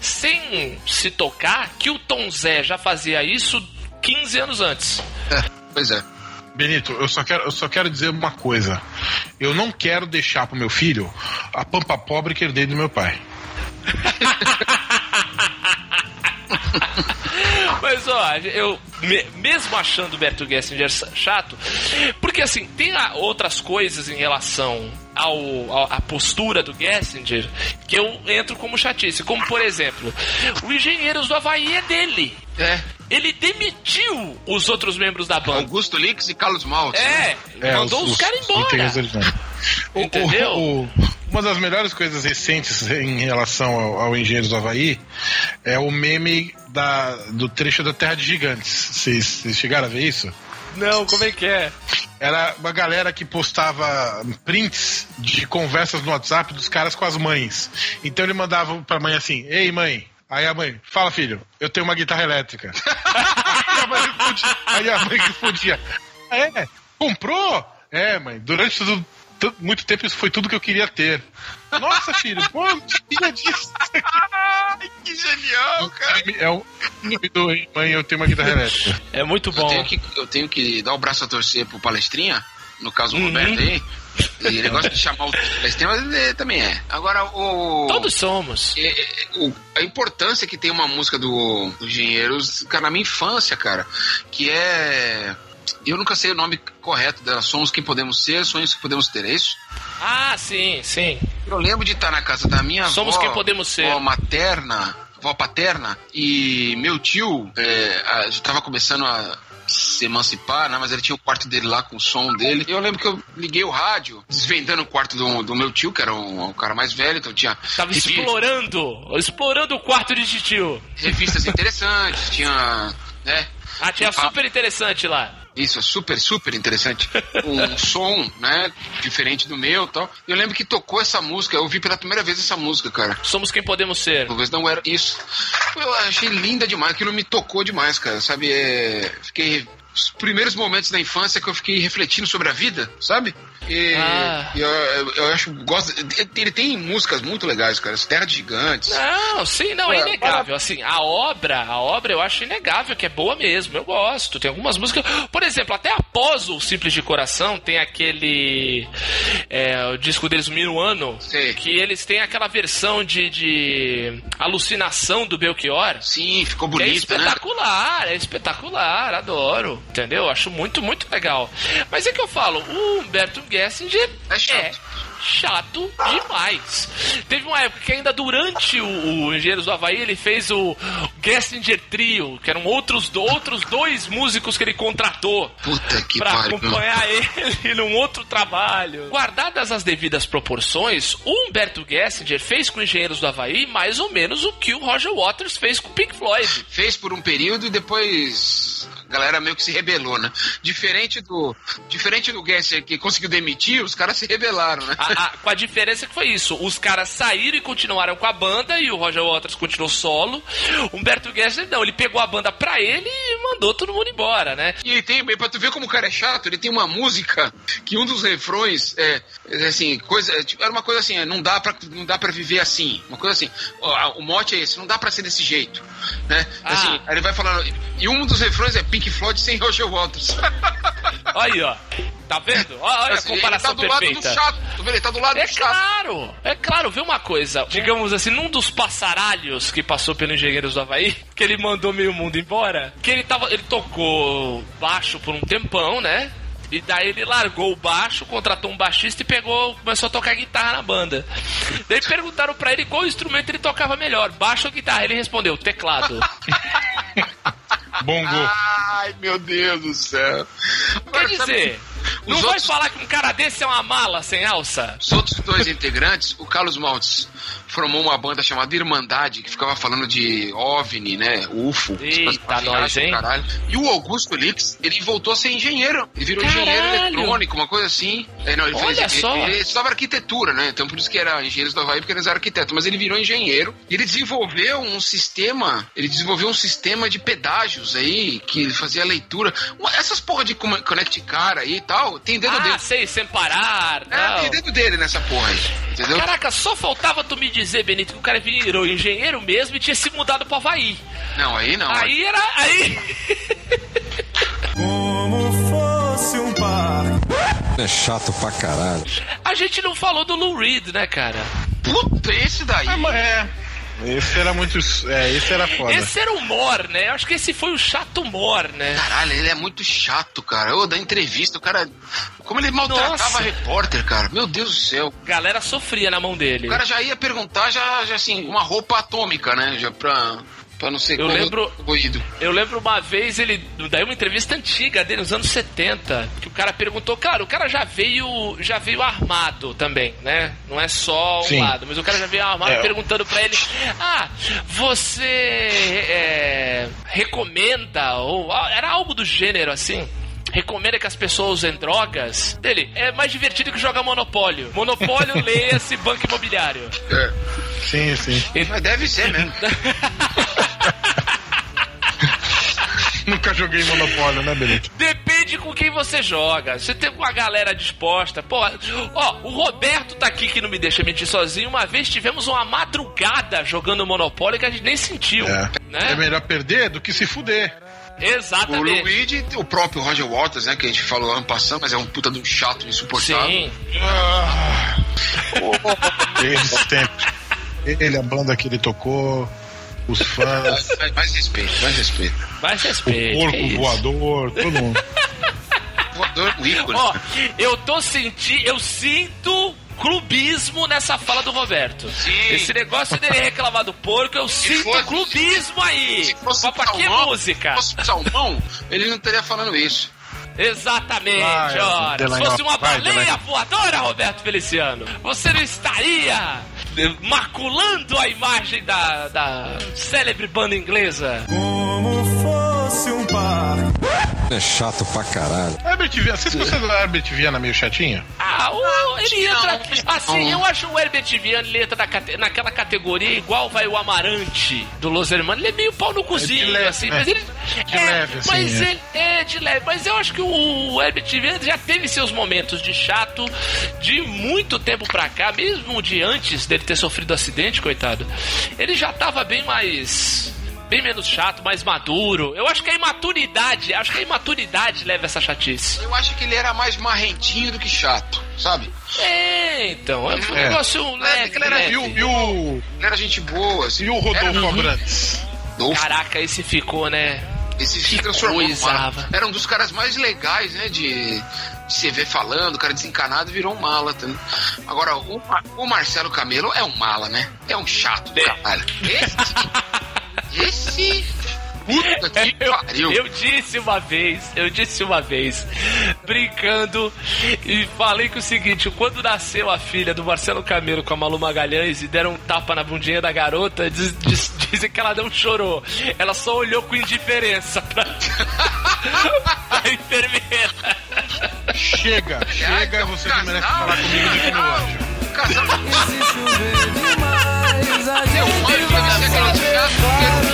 sem se tocar que o Tom Zé já fazia isso 15 anos antes. É, pois é. Benito, eu só, quero, eu só quero dizer uma coisa. Eu não quero deixar pro meu filho a pampa pobre que herdei do meu pai. Mas, ó, eu me- mesmo achando o Beto Gessinger chato, porque assim, tem a- outras coisas em relação ao, ao- à postura do Gessinger que eu entro como chatice. Como, por exemplo, o Engenheiros do Havaí é dele. É. Ele demitiu os outros membros da banda. Augusto Lix e Carlos Maltz. É, né? mandou os, caras embora. integrantes originais. O- o- Entendeu? o- uma das melhores coisas recentes em relação ao, ao Engenheiros do Havaí é o meme da, do trecho da Terra de Gigantes. Vocês vocês chegaram a ver isso? Não, como é que é? Era uma galera que postava prints de conversas no WhatsApp dos caras com as mães. Então ele mandava pra mãe assim: Ei, mãe. Aí a mãe, fala filho, eu tenho uma guitarra elétrica. Aí a mãe respondia- Aí a mãe respondia: É, comprou? É, mãe, durante tudo- tu- muito tempo isso foi tudo que eu queria ter. Nossa, filho, pô, não sabia disso. que genial, cara. É o nome do mãe, eu tenho uma guitarra elétrica. É muito Eu bom. tenho, que, eu tenho que dar o braço a torcer pro palestrinha, no caso o Uhum. Roberto aí. E Ele gosta de chamar o mas ele também é. Agora, o. Todos somos. É, é, o- a importância que tem uma música do, do Engenheiros, cara, na minha infância, cara, que é. Eu nunca sei o nome correto dela. Somos quem podemos ser, sonhos que podemos ter, é isso? Ah, sim, sim. Eu lembro de estar na casa da minha Somos avó, quem podemos ser. avó materna, avó paterna, e meu tio é, estava começando a se emancipar, né? Mas ele tinha o quarto dele lá com o som dele. E eu lembro que eu liguei o rádio, desvendando o quarto do, do meu tio, que era um, um cara mais velho, então tinha Tava revi- explorando, explorando o quarto de titio. revistas interessantes, tinha, né? Ah, tinha super interessante lá. Isso, é super, super interessante. Um som, né? Diferente do meu e tal. Eu lembro que tocou essa música, eu ouvi pela primeira vez essa música, cara. Somos quem podemos ser. Talvez não era isso. Eu achei linda demais, aquilo me tocou demais, cara. Sabe, é... fiquei. Os primeiros momentos da infância que eu fiquei refletindo sobre a vida, sabe? E Ah. eu, eu, acho. Gosto, ele tem músicas muito legais, cara. Terra de Gigantes. Não, sim, não, é inegável. Assim, a obra, a obra eu acho inegável, que é boa mesmo. Eu gosto. Tem algumas músicas. Por exemplo, até após o Simples de Coração, tem aquele. é, o disco deles, Minuano, que eles têm aquela versão de, de alucinação do Belchior. Sim, ficou Que é né? espetacular, é espetacular, adoro. Entendeu? Acho muito, muito legal. Mas é que eu falo, o Humberto Gessinger É chato. chato demais. Teve uma época que ainda durante o, o Engenheiros do Havaí ele fez o Gessinger Trio, que eram outros, outros dois músicos que ele contratou Puta que pra pariu. acompanhar ele num outro trabalho. Guardadas as devidas proporções, o Humberto Gessinger fez com Engenheiros do Havaí mais ou menos o que o Roger Waters fez com o Pink Floyd. Fez por um período e depois a galera meio que se rebelou, né? Diferente do. Diferente do Gesser que conseguiu demitir, os caras se rebelaram, né? A- a- com a diferença que foi isso: os caras saíram e continuaram com a banda, e o Roger Waters continuou solo. O Humberto Gessinger não, ele pegou a banda pra ele e mandou todo mundo embora, né? E ele tem, pra tu ver como o cara é chato, ele tem uma música que um dos refrões é, é assim, coisa, é, tipo, era uma coisa assim, é, não dá pra, não dá pra viver assim. Uma coisa assim, ó, o mote é esse, não dá pra ser desse jeito, né? Ah. Assim, aí ele vai falando, e um dos refrões é Pink Floyd sem Roger Waters. Olha aí, ó. Tá vendo? Olha a Assim, comparação ele tá do lado perfeita. do chato, tu vê, ele tá do lado É do chato. claro, é claro, vê uma coisa. Digamos assim, num dos passaralhos que passou pelo Engenheiros do Havaí, que ele mandou meio mundo embora, que ele tava. Ele tocou baixo por um tempão, né? E daí ele largou o baixo, contratou um baixista e pegou, começou a tocar guitarra na banda. Daí perguntaram pra ele qual instrumento ele tocava melhor, baixo ou guitarra. Ele respondeu, teclado. Bongo. Ai, meu Deus do céu. Quer dizer, que não os vai outros- falar que um cara desse é uma mala sem alça? Os outros dois integrantes, o Carlos Maltz formou uma banda chamada Irmandade, que ficava falando de OVNI, né? UFO. Eita, nós, viagens, hein? caralho. E o Augusto Lix, ele voltou a ser engenheiro. Ele virou Caralho! engenheiro eletrônico, uma coisa assim. É, não, ele Olha fez, só. Ele, ele estudava arquitetura, né? Então por isso que era engenheiros do Havaí, porque eles eram arquitetos. Mas ele virou engenheiro e ele desenvolveu um sistema, ele desenvolveu um sistema de pedágios aí, que fazia leitura. Essas porra de Connect Car aí e tal, tem dedo Ah, dele. sei, sem parar. É, tem dedo dele nessa porra aí. Entendeu? Caraca, só faltava tu me dizer, Benito, que o cara virou engenheiro mesmo e tinha se mudado pro Havaí. Não, aí não. Aí era. Aí. Como fosse um parque. É chato pra caralho. A gente não falou do Lou Reed, né, cara? Puta, esse daí. Ah, mas é. Esse era muito. É, esse era foda. Esse era o Mor, né? Eu acho que esse foi o chato Mor, né? Caralho, ele é muito chato, cara. Ô, da entrevista, o cara. Como ele maltratava Nossa. repórter, cara. Meu Deus do céu. Galera sofria na mão dele. O cara já ia perguntar, já, já assim, uma roupa atômica, né? Já pra. Pra não ser Eu lembro-. Eu lembro uma vez ele. Daí uma entrevista antiga dele, nos anos 70, que o cara perguntou, cara, o cara já veio. já veio armado também, né? Não é só um Sim. lado, mas o cara já veio armado É. perguntando pra ele, ah, você é, recomenda, ou ah, era algo do gênero assim. Recomenda que as pessoas usem drogas? Dele, é mais divertido que jogar Monopólio. Monopólio, leia-se banco imobiliário. É. Sim, sim. Mas deve ser mesmo. Nunca joguei Monopólio, né, Benito? Depende com quem você joga. Você tem uma galera disposta. Pô, ó, o Roberto tá aqui que não me deixa mentir sozinho. Uma vez tivemos uma madrugada jogando Monopólio que a gente nem sentiu. É. Né? É melhor perder do que se fuder. O Exatamente. Luigi, o próprio Roger Waters, né? Que a gente falou ano passado, mas é um puta de um chato insuportável. Sim. Ah. Desde sempre. Ele, a banda que ele tocou, os fãs, Mais, mais respeito, mais respeito. Mais o respeito. porco isso. voador, todo mundo. Voador, o ícone. Ó, eu tô sentindo. Eu sinto clubismo nessa fala do Roberto. Sim. Esse negócio dele reclamar do porco, eu sinto fosse- clubismo aí. Se fosse Mas pra que salmão, música? Se fosse salmão, ele não estaria falando isso. Exatamente, Vai, ora. Se fosse uma vai, baleia voadora, Roberto Feliciano, você não estaria maculando a imagem da, da célebre banda inglesa. Como fosse um parque. É chato pra caralho. Herbert Viana, vocês consideram o Herbert Viana meio chatinho? Ah, o, ele entra. não. Assim, eu acho o Herbert Viana ele entra na naquela categoria igual vai o Amarante do Los Hermanos. Ele é meio pau no cozinho, leve, assim, né? mas ele. De é, leve, assim, Mas é. ele é de leve. Mas eu acho que o Herbert Viana já teve seus momentos de chato de muito tempo pra cá, mesmo de antes dele ter sofrido acidente, coitado. Ele já tava bem mais. Bem menos chato, mais maduro. Eu acho que a imaturidade, acho que a imaturidade leva essa chatice. Eu acho que ele era mais marrentinho do que chato, sabe? É, então, é um É. negócio leve, ele era leve. E o, e o, Ele era gente boa, assim. e o Rodolfo Era- Abrantes? Caraca, esse ficou, né? esse se transformou coisa. Era um dos caras mais legais, né? De, de se ver falando, o cara desencanado virou um mala também. Agora, o, o Marcelo Camelo é um mala, né? É um chato do É. caralho. Esse. esse. Puta que Eu, pariu. eu disse uma vez, eu disse uma vez, brincando, e falei que o seguinte: quando nasceu a filha do Marcelo Camelo com a Malu Magalhães e deram um tapa na bundinha da garota, diz- diz- dizem que ela não chorou. Ela só olhou com indiferença pra, pra enfermeira. Chega, chega, você não merece falar comigo de que não. Se chover demais, a Seu gente aquele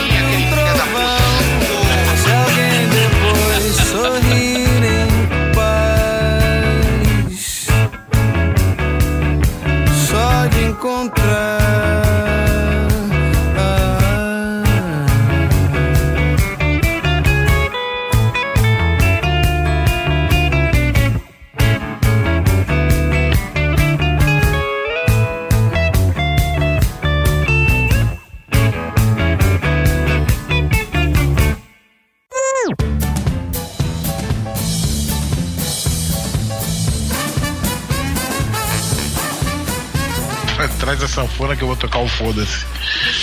sanfona que eu vou tocar o foda-se.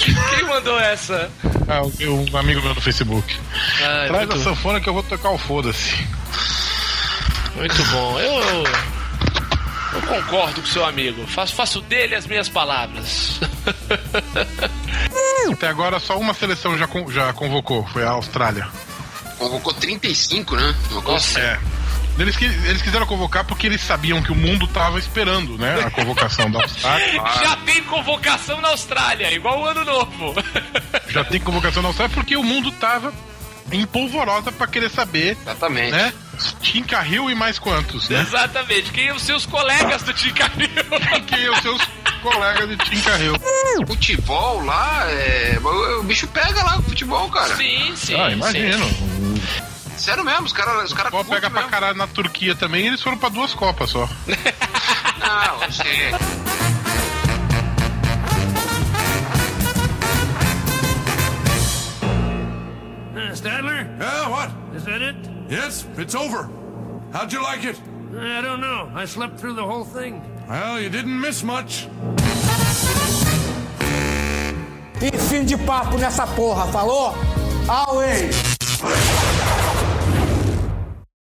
Quem mandou essa? Ah, um amigo meu no Facebook. Ai, Traz muito, a sanfona que eu vou tocar o foda-se. muito bom. Eu, eu, eu concordo com seu amigo. Faço, faço dele as minhas palavras. Até agora só uma seleção já, já convocou, foi a Austrália. Convocou 35, né? Nossa. É. Eles, qui- eles quiseram convocar porque eles sabiam que o mundo tava esperando, né? A convocação da Austrália. Já tem convocação na Austrália, igual o ano novo. Já tem convocação da Austrália porque o mundo tava em polvorosa pra querer saber, Exatamente. né? Tim Carril e mais quantos, né? Exatamente. Quem os seus colegas do Ticaril? Quem é os seus colegas de Tim Carril? Futebol lá, é... o bicho pega lá o futebol, cara. Sim, sim. Ah, sim. Sério mesmo, os caras. Os cara Pode pegar pra caralho na Turquia também e eles foram pra duas Copas só. Não, gente. Uh, Stadler? Yeah, what? Is that it? Yes, it's over. How'd you like it? Uh, I don't know. I slept through the whole thing. Well, you didn't miss much. E fim de papo nessa porra, falou? Away!